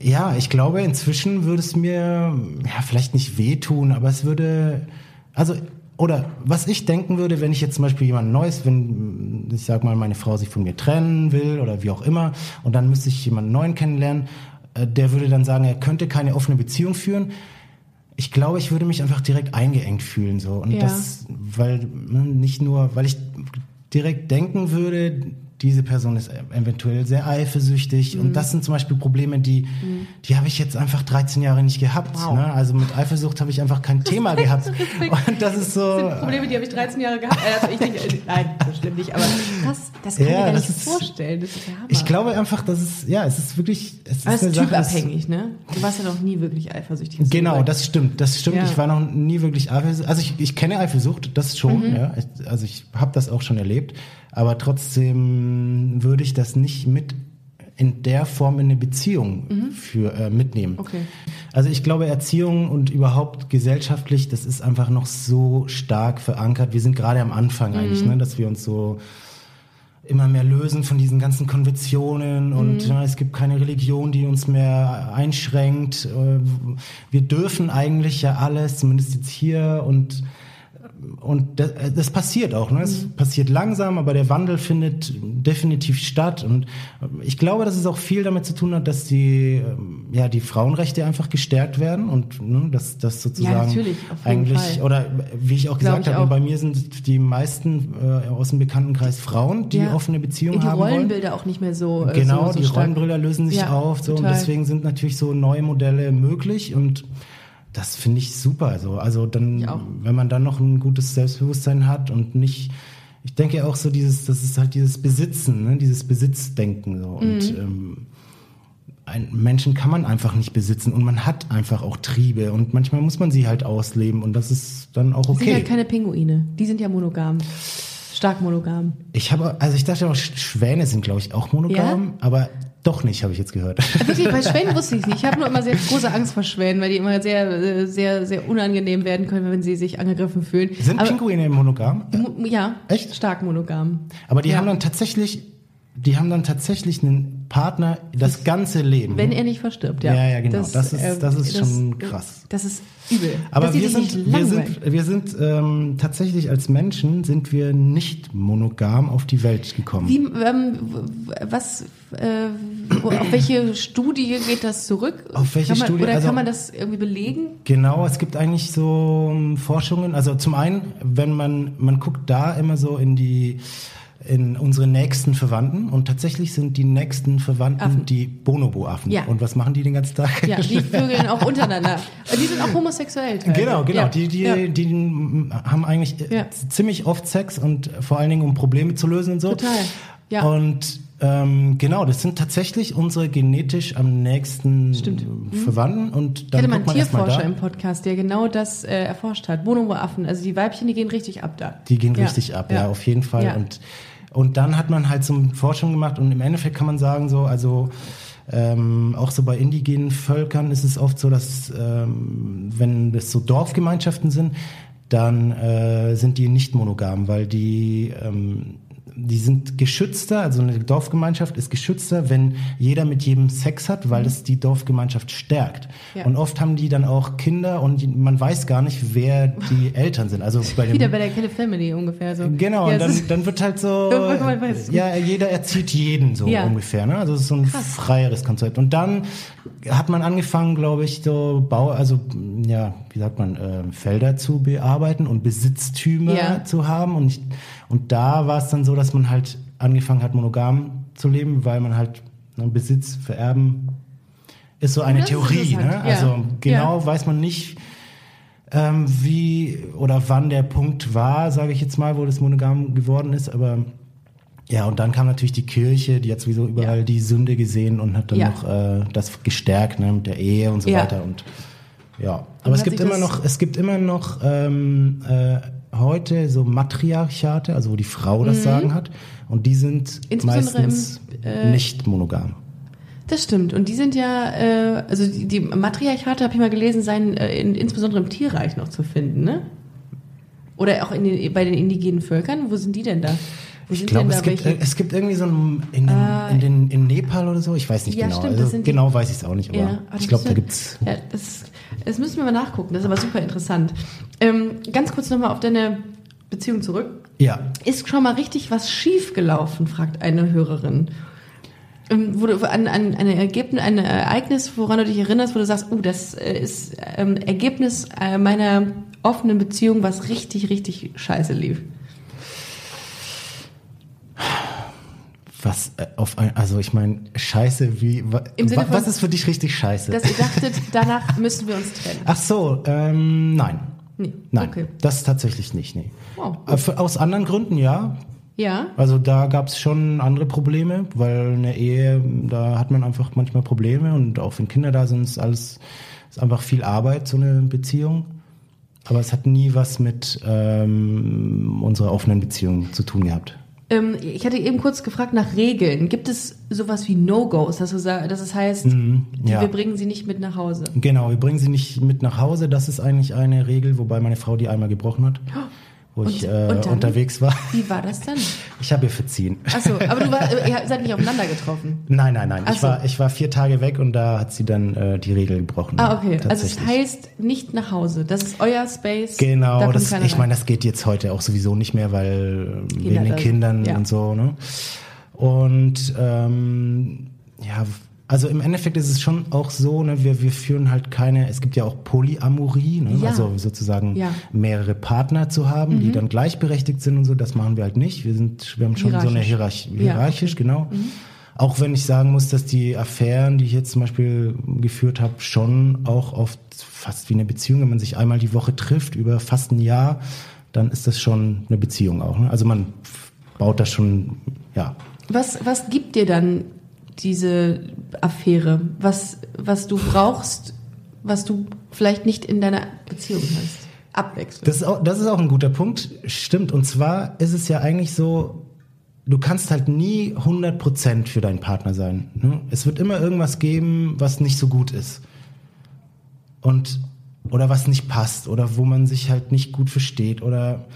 ja, ich glaube, inzwischen würde es mir, ja, vielleicht nicht wehtun, aber es würde, also, oder was ich denken würde, wenn ich jetzt zum Beispiel jemand Neues, wenn, ich sag mal, meine Frau sich von mir trennen will oder wie auch immer, und dann müsste ich jemanden Neuen kennenlernen, äh, der würde dann sagen, er könnte keine offene Beziehung führen. Ich glaube, ich würde mich einfach direkt eingeengt fühlen, so. Und Ja. das, weil, ne, nicht nur, weil ich direkt denken würde, diese Person ist eventuell sehr eifersüchtig Mhm. und das sind zum Beispiel Probleme, die, die habe ich jetzt einfach 13 Jahre nicht gehabt. Wow. Ne? Also mit Eifersucht habe ich einfach kein Thema gehabt. Und das ist so. Das sind Probleme, die habe ich 13 Jahre gehabt. Also ich nicht, äh, nein, so schlimm nicht, aber das, das kann Ja, ich mir gar nicht ist- vorstellen. Das ist der Hammer. Ich glaube einfach, dass es, ja, es ist wirklich, es ist aber ist typabhängig, ne? Du warst ja noch nie wirklich eifersüchtig. Genau, das stimmt, das stimmt. Ja. Ich war noch nie wirklich Eifersucht. Also ich, ich kenne Eifersucht, das schon, Mhm. ja. Also ich habe das auch schon erlebt. Aber trotzdem würde ich das nicht mit in der Form in eine Beziehung für äh, mitnehmen. Mhm. Okay. Also ich glaube, Erziehung und überhaupt gesellschaftlich, das ist einfach noch so stark verankert. Wir sind gerade am Anfang eigentlich, Mhm. ne, dass wir uns so immer mehr lösen von diesen ganzen Konventionen und ja, es gibt keine Religion, die uns mehr einschränkt. Äh, Wir dürfen eigentlich ja alles, zumindest jetzt hier und und das, das passiert auch, ne? Es passiert langsam, aber der Wandel findet definitiv statt. Und ich glaube, dass es auch viel damit zu tun hat, dass die, ähm, ja, die Frauenrechte einfach gestärkt werden und ne, dass das sozusagen natürlich, auf jeden eigentlich, Fall. oder wie ich auch Glaub gesagt ich habe, auch. bei mir sind die meisten äh, aus dem Bekanntenkreis Frauen, die Ja. offene Beziehungen die haben wollen. Rollenbilder auch nicht mehr so. äh, Genau, so, so die stark. Rollenbilder lösen sich Ja, auf, so und deswegen sind natürlich so neue Modelle möglich und das finde ich super. So. Also dann, wenn man dann noch ein gutes Selbstbewusstsein hat und nicht, ich denke auch so dieses, das ist halt dieses Besitzen, ne? dieses Besitzdenken so und Mhm. ähm, ein Menschen kann man einfach nicht besitzen und man hat einfach auch Triebe und manchmal muss man sie halt ausleben und das ist dann auch Das sind okay. ja keine Pinguine. Die sind ja monogam. Stark monogam. Ich habe, also ich dachte auch, Sch- Schwäne sind glaube ich auch monogam, Ja? aber doch nicht, habe ich jetzt gehört. Wirklich, bei Schwänen wusste ich es nicht. Ich habe nur immer sehr große Angst vor Schwänen, weil die immer sehr, äh, sehr, sehr unangenehm werden können, wenn sie sich angegriffen fühlen. Sind Aber, Pinguine monogam? Mo- Ja, Echt? stark monogam. Aber die Ja. haben dann tatsächlich, die haben dann tatsächlich einen Partner das ganze Leben. Wenn er nicht verstirbt, ja. Ja, ja, genau. Das ist- das ist schon krass. Das ist übel. aber wir sind, wir sind, wir sind ähm, tatsächlich als Menschen sind wir nicht monogam auf die Welt gekommen. Wie, ähm, was, äh, auf welche Studie geht das zurück? Auf welche kann man, Studie? Oder Also- kann man das irgendwie belegen? Genau, es gibt eigentlich so ähm, Forschungen. Also zum einen, wenn man man guckt da immer so in die in unsere nächsten Verwandten und tatsächlich sind die nächsten Verwandten Affen. die Bonobo-Affen. Ja. Und was machen die den ganzen Tag? Ja, die vögeln auch untereinander. Die sind auch homosexuell. teilweise. Genau, genau. Ja. Die, die, ja. die haben eigentlich äh, ziemlich oft Sex und vor allen Dingen um Probleme zu lösen und so. Total, ja. Und ähm, genau, das sind tatsächlich unsere genetisch am nächsten Stimmt. Verwandten und Ich dann hatte mal einen Tierforscher im Podcast, der genau das äh, erforscht hat. Bonobo-Affen, also die Weibchen, die gehen richtig ab da. Die gehen Ja. richtig ab, ja, Ja. auf jeden Fall. Ja. Und, und dann hat man halt so eine Forschung gemacht und im Endeffekt kann man sagen, so, also ähm, auch so bei indigenen Völkern ist es oft so, dass ähm, wenn das so Dorfgemeinschaften sind, dann äh, sind die nicht monogam, weil die ähm, die sind geschützter, also eine Dorfgemeinschaft ist geschützter, wenn jeder mit jedem Sex hat, weil das die Dorfgemeinschaft stärkt. Ja. Und oft haben die dann auch Kinder und die, man weiß gar nicht, wer die Eltern sind. Also bei dem Wieder bei der Kelly Family ungefähr so. Genau, Ja, und es dann, dann wird halt so, es ja, jeder erzieht jeden so Ja. ungefähr, ne? Also es ist so ein freieres Konzept. Und dann hat man angefangen, glaube ich, so Bau, also ja, wie sagt man, äh, Felder zu bearbeiten und Besitztümer zu haben. Und ich, und da war es dann so, dass man halt angefangen hat, monogam zu leben, weil man halt ne, Besitz vererben ist so eine Das Theorie, ne? interessant, ja. Also genau Ja. weiß man nicht, ähm, wie oder wann der Punkt war, sage ich jetzt mal, wo das monogam geworden ist, aber ja, und dann kam natürlich die Kirche, die hat sowieso überall Ja. die Sünde gesehen und hat dann noch äh, das gestärkt, ne, mit der Ehe und so weiter und ja. Aber es hat gibt immer noch, es gibt immer noch ähm, äh, heute so Matriarchate, also wo die Frau das Sagen hat und die sind Mhm. Insbesondere im, meistens äh, nicht monogam. Das stimmt. Und die sind ja, äh, also die, die Matriarchate, habe ich mal gelesen, seien äh, in, insbesondere im Tierreich noch zu finden, ne? Oder auch in den, bei den indigenen Völkern. Wo sind die denn da? Ich glaube, es gibt, äh, es gibt irgendwie so ein, in, den, Ah. in, den, in Nepal oder so, ich weiß nicht Ja, genau. stimmt, also die- genau weiß ich es auch nicht, aber Ja, aber ich glaube, da ja- gibt's Ja, das, das müssen wir mal nachgucken. Das ist aber super interessant. Ähm, ganz kurz nochmal auf deine Beziehung zurück. ja. Ist schon mal richtig was schief gelaufen, fragt eine Hörerin. Ähm, Wo du an, an ein, Ergebnis, ein Ereignis, woran du dich erinnerst, wo du sagst, oh, das äh, ist ähm, Ergebnis äh, meiner offenen Beziehung, was richtig, richtig scheiße lief. Was äh, auf ein, also ich meine, scheiße, wie wa, wa, was ist für dich richtig scheiße? Dass ihr dachtet, danach müssen wir uns trennen. Ach so, ähm, nein. Nee, Nein, okay. das tatsächlich nicht, nee. Wow. Äh, Aus anderen Gründen ja. Ja, Also da gab es schon andere Probleme, weil eine Ehe, da hat man einfach manchmal Probleme und auch wenn Kinder da sind, ist alles ist einfach viel Arbeit, so eine Beziehung. Aber es hat nie was mit ähm, unserer offenen Beziehung zu tun gehabt. Ähm, ich hatte eben kurz gefragt nach Regeln. Gibt es sowas wie No-Gos, dass, dass es heißt, Mhm, ja. wir bringen sie nicht mit nach Hause? Genau, wir bringen sie nicht mit nach Hause. Das ist eigentlich eine Regel, wobei meine Frau die einmal gebrochen hat, wo ich Und- äh, und dann? unterwegs war. Wie war das dann? Ich habe ihr verziehen. Achso, aber du war, ihr seid nicht aufeinander getroffen. Nein, nein, nein. Ach Ich so. war, ich war vier Tage weg und da hat sie dann äh, die Regel gebrochen. Ah, okay. Also es heißt nicht nach Hause. Das ist euer Space. Genau, das, ich meine, das geht jetzt heute auch sowieso nicht mehr, weil äh, wegen den Kindern ja. und so, ne? Und ähm, ja, also im Endeffekt ist es schon auch so, ne, wir, wir führen halt keine, es gibt ja auch Polyamorie, ne? Ja. also sozusagen Ja. Mhm. mehrere Partner zu haben, die dann gleichberechtigt sind und so, das machen wir halt nicht. Wir sind, wir haben schon so eine Hierarchisch. Hierarchie, Ja, hierarchisch, genau. Auch wenn ich sagen muss, dass die Affären, die ich jetzt zum Beispiel geführt habe, schon auch oft fast wie eine Beziehung, wenn man sich einmal die Woche trifft, über fast ein Jahr, dann ist das schon eine Beziehung auch. Ne? Also man baut das schon, ja. Was, was gibt dir dann diese Affäre? Was, was du brauchst, was du vielleicht nicht in deiner Beziehung hast? Abwechslung. Das ist, auch, das ist auch ein guter Punkt. Stimmt. Und zwar ist es ja eigentlich so, du kannst halt nie 100% für deinen Partner sein. Ne? Es wird immer irgendwas geben, was nicht so gut ist. Und, oder was nicht passt. Oder wo man sich halt nicht gut versteht. Oder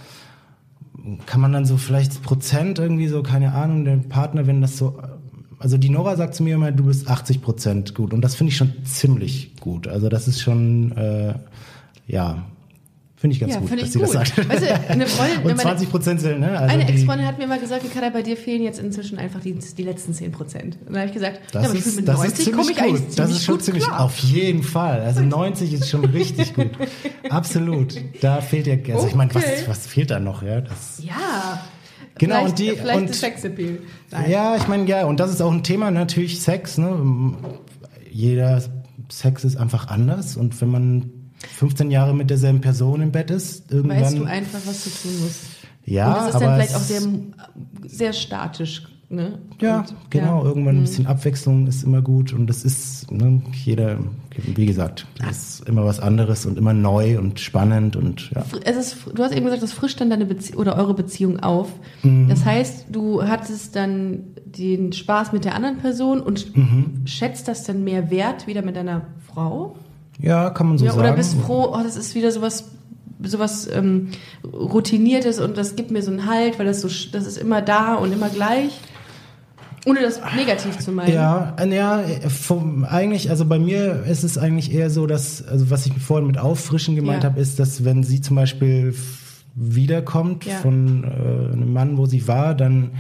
kann man dann so vielleicht Prozent irgendwie so, keine Ahnung, der Partner, wenn das so, also die Nora sagt zu mir immer, du bist 80 Prozent gut und das finde ich schon ziemlich gut. Also das ist schon, äh, ja, finde ich ganz Ja, gut, dass ich sie das gut. sagt. Weißt du, eine Freundin- und meine- 20 Prozent sind, ne? Also Eine Ex-Freundin hat mir mal gesagt, Ricarda, bei dir fehlen jetzt inzwischen einfach die, die letzten 10 Prozent. Und dann habe ich gesagt, das ja, aber ich ist, mit das ist 90 komme ziemlich ich eigentlich gut. Das ist schon ziemlich, klar. auf jeden Fall. Also 90 ist schon richtig gut. Absolut. Da fehlt ja, also ich meine, was, Okay. was fehlt da noch, ja? Das, Ja. Genau, vielleicht, und die- vielleicht und- Sexappeal. Ja, ich meine, ja, und das ist auch ein Thema, natürlich Sex, ne? Jeder Sex ist einfach anders und wenn man 15 Jahre mit derselben Person im Bett ist, irgendwann. Weißt du einfach, was du tun musst. ja, und das ist aber dann vielleicht auch sehr, sehr statisch. Ne? Ja, und, genau. ja. Mhm. Irgendwann ein bisschen Abwechslung ist immer gut und das ist, ne, jeder, wie gesagt, das ist immer was anderes und immer neu und spannend und ja. Es ist, du hast eben gesagt, das frischt dann deine Bezie oder eure Beziehung auf. Mhm. Das heißt, du hattest dann den Spaß mit der anderen Person und Mhm. schätzt das dann mehr wert wieder mit deiner Frau? Ja, kann man so ja, sagen. oder bist froh, oh, das ist wieder sowas sowas ähm, routiniertes und das gibt mir so einen Halt, weil das so das ist immer da und immer gleich. Ohne das negativ zu meinen. Ja, äh, ja, äh, vom, eigentlich, also bei mir ist es eigentlich eher so, dass, also was ich vorhin mit Auffrischen gemeint Ja. habe, ist, dass wenn sie zum Beispiel wiederkommt Ja. von äh, einem Mann, wo sie war, dann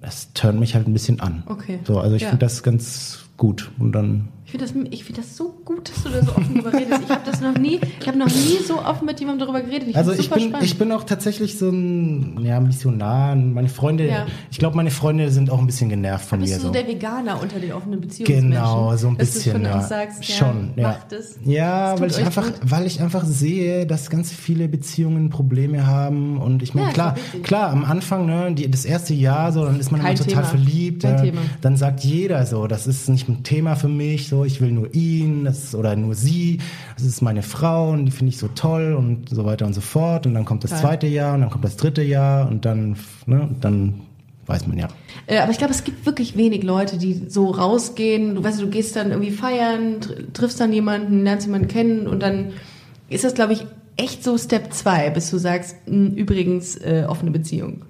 das turnt mich halt ein bisschen an. Okay. So, also ich Ja. finde das ganz gut und dann Ich finde das, ich find das so gut, dass du da so offen drüber redest. Ich habe das noch nie, ich habe noch nie so offen mit jemandem darüber geredet. Ich Also ich bin, spannend. ich bin auch tatsächlich so ein ja, Missionar. Meine Freunde, Ja. ich glaube, meine Freunde sind auch ein bisschen genervt von bist mir. du so so. der Veganer unter den offenen Beziehungsmenschen? Genau, so ein bisschen. Ja. sagst, Schon, ja, macht es. Ja, weil ich einfach, gut. weil ich einfach sehe, dass ganz viele Beziehungen Probleme haben und ich meine, klar, klar, am Anfang, ne, die, das erste Jahr, so, dann ist man Kein immer total Thema. verliebt, Kein. Thema. dann sagt jeder so, das ist nicht ein Thema für mich, so, ich will nur ihn, das oder nur sie, das ist meine Frau und die finde ich so toll und so weiter und so fort und dann kommt das Toll. zweite Jahr und dann kommt das dritte Jahr und dann, ne, dann weiß man ja. Äh, aber ich glaube, es gibt wirklich wenig Leute, die so rausgehen. Du weißt, du gehst dann irgendwie feiern, tr- triffst dann jemanden, lernst jemanden kennen und dann ist das, glaube ich, echt so Step 2, bis du sagst, mh, übrigens äh, offene Beziehung.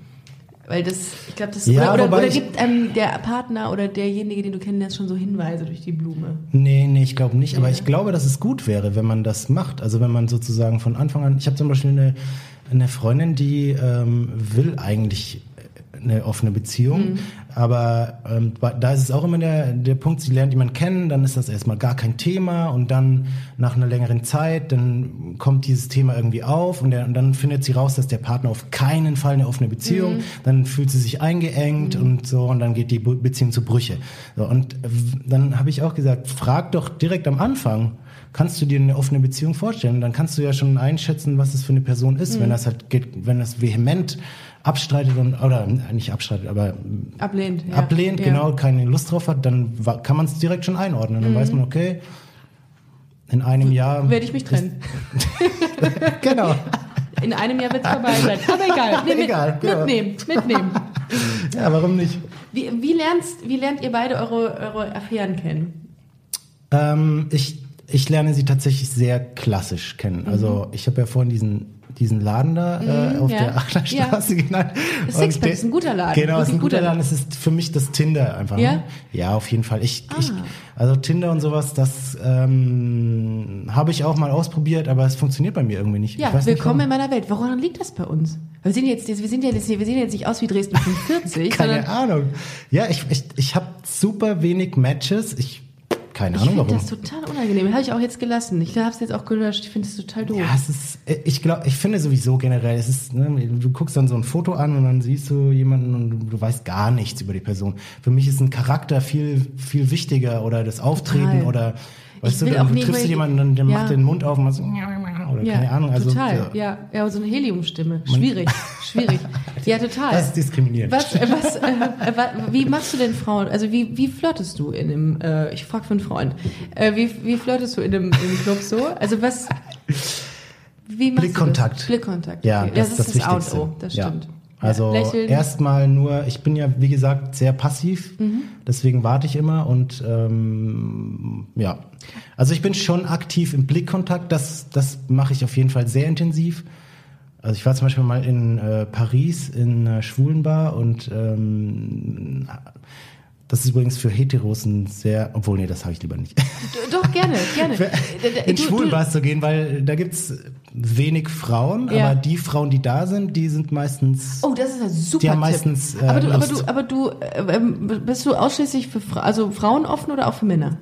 Weil das, ich glaube, das Ja, oder, oder, oder gibt ähm, der Partner oder derjenige, den du kennenlernst, schon so Hinweise durch die Blume. Nee, nee, ich glaube nicht. Aber Ja. ich glaube, dass es gut wäre, wenn man das macht. Also wenn man sozusagen von Anfang an. Ich habe zum Beispiel eine, eine Freundin, die ähm, will eigentlich eine offene Beziehung. Aber ähm, da ist es auch immer der, der Punkt, sie lernt jemanden kennen, dann ist das erstmal gar kein Thema und dann nach einer längeren Zeit, dann kommt dieses Thema irgendwie auf und, der, und dann findet sie raus, dass der Partner auf keinen Fall eine offene Beziehung, dann fühlt sie sich eingeengt und so und dann geht die Be- Beziehung zu Brüche. So, und dann habe ich auch gesagt, frag doch direkt am Anfang, kannst du dir eine offene Beziehung vorstellen? Dann kannst du ja schon einschätzen, was es für eine Person ist, wenn das halt geht, wenn das vehement abstreitet und oder nicht abstreitet, aber Ablehnt. Ja. ablehnt, ja. genau, keine Lust drauf hat, dann kann man es direkt schon einordnen. Dann weiß man, okay, in einem Jahr Werde ich mich trennen. genau. In einem Jahr wird es vorbei sein. Aber egal. Nee, mit, Egal, genau. Mitnehmen, mitnehmen. Ja, warum nicht? Wie, wie, lernst, wie lernt ihr beide eure, eure Affären kennen? Ähm, ich, ich lerne sie tatsächlich sehr klassisch kennen. Also ich habe ja vorhin diesen diesen Laden da äh, Mhm, auf ja. der Achlerstraße genannt. Das Und Sixpack ist ein guter Laden. Genau, ist ein guter Laden. Es ist für mich das Tinder einfach. Ja? Ne? Ja, auf jeden Fall. Ich, ich, Ah. also Tinder und sowas, das ähm, habe ich auch mal ausprobiert, aber es funktioniert bei mir irgendwie nicht. Ja, ich weiß nicht, willkommen in meiner Welt. Woran liegt das bei uns? Wir sehen jetzt, wir sehen ja jetzt, wir sehen jetzt nicht aus wie Dresden 45, Keine Ahnung. Ja, ich, ich, ich habe super wenig Matches. Ich keine ich Ahnung finde warum. das total unangenehm. Habe ich auch jetzt gelassen. Ich habe es jetzt auch gelöscht. Ich finde es total doof. Ja, es ist, ich glaube, ich finde sowieso generell, es ist, ne, du guckst dann so ein Foto an und dann siehst du jemanden und du, du weißt gar nichts über die Person. Für mich ist ein Charakter viel, viel wichtiger oder das Auftreten Total. oder, weißt Ich du, dann triffst du jemanden, dann, der Ja. macht den Mund auf und macht so, oder keine Ahnung, also, total. ja, Ja, ja, so eine Heliumstimme. Schwierig, schwierig. Ja, total. das ist diskriminierend. Was, äh, was, äh, äh, wie machst du denn Frauen? Also wie, wie flirtest du in einem, äh, ich frage für einen Freund, äh, wie, wie flirtest du in einem, in einem Club so? Also was, wie machst Blickkontakt. du das? Blickkontakt. Ja, okay. das, ist das, und Wichtigste. O, das ja. stimmt. Also lächeln. erstmal nur, ich bin ja wie gesagt sehr passiv, Mhm. deswegen warte ich immer und ähm, ja, also ich bin schon aktiv im Blickkontakt, das, das mache ich auf jeden Fall sehr intensiv. Also ich war zum Beispiel mal in äh, Paris in einer Schwulenbar und ähm, das ist übrigens für Heteros ein sehr, obwohl nee, das habe ich lieber nicht. Doch, gerne, gerne. in Du- du- Schwulenbars zu gehen, weil da gibt's wenig Frauen, Ja. aber die Frauen, die da sind, die sind meistens Oh, das ist ein super Die haben Tipp. meistens, äh, aber du, aber Lust. du, aber du, äh, ähm, bist du ausschließlich für Fra also Frauen offen oder auch für Männer?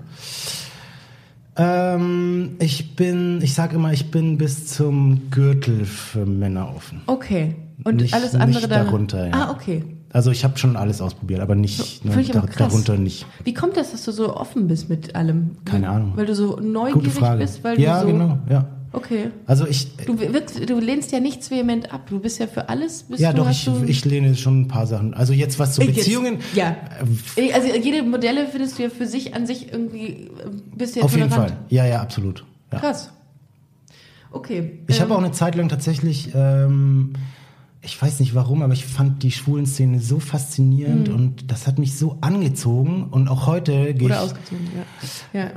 Ähm, ich bin, ich sag immer, ich bin bis zum Gürtel für Männer offen. Okay. Und nicht, alles andere nicht darunter. Ja. Ah, okay. Also ich habe schon alles ausprobiert, aber nicht ne, ich aber darunter nicht. Wie kommt das, dass du so offen bist mit allem? Keine Ahnung. Weil du so neugierig bist, weil ja, du so. genau, ja. Okay. Also ich, Du, wirkst, du lehnst ja nichts vehement ab. Du bist ja für alles. Ja doch, ich, ich lehne schon ein paar Sachen. Also jetzt was zu Äh, jetzt- Beziehungen. Ja. äh, Also jede Modelle findest du ja für sich an sich irgendwie äh, bist ja Auf jeden. Fall. Ja, ja, absolut. Ja. Krass. Okay. Ich ähm, habe auch eine Zeit lang tatsächlich, ähm, ich weiß nicht warum, aber ich fand die schwulen Szene so faszinierend und das hat mich so angezogen und auch heute gehe Oder ich. ausgezogen, ja. ja.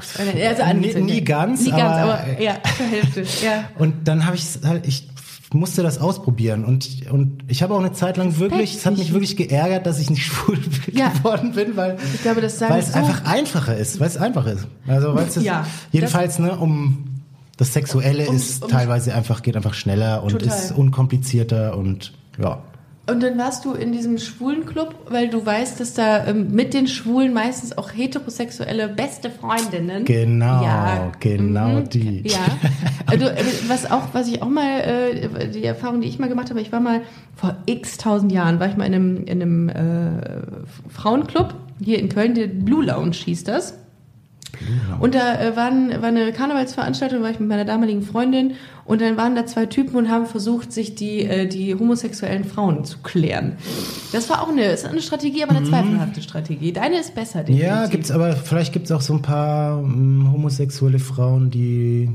Also Nie- nie ganz, Nie ganz, aber- aber, ja, zur Hälfte. Ja. Und dann habe ich halt, ich musste das ausprobieren und und ich habe auch eine Zeit lang wirklich, es hat mich wirklich geärgert, dass ich nicht schwul Ja. geworden bin, weil Ich glaube, das weil es so- einfach einfacher ist, weil es einfacher ist. Also weil es Ja, jedenfalls ne um das Sexuelle Um- ist um- teilweise einfach geht einfach schneller und Total. ist unkomplizierter und ja. Und dann warst du in diesem schwulen Club, weil du weißt, dass da ähm, mit den Schwulen meistens auch heterosexuelle beste Freundinnen. Genau, ja. genau mhm. die. Ja. Also, äh, was auch, was ich auch mal, äh, die Erfahrung, die ich mal gemacht habe, ich war mal vor x tausend Jahren, war ich mal in einem, in einem äh, Frauenclub hier in Köln, der Blue Lounge hieß das. Und da äh, waren, war eine Karnevalsveranstaltung, war ich mit meiner damaligen Freundin und dann waren da zwei Typen und haben versucht, sich die, äh, die homosexuellen Frauen zu klären. Das war auch eine, ist eine Strategie, aber eine zweifelhafte Strategie. Deine ist besser, definitiv. Mhm. Ja, gibt's aber vielleicht gibt's auch so ein paar ähm, homosexuelle Frauen, die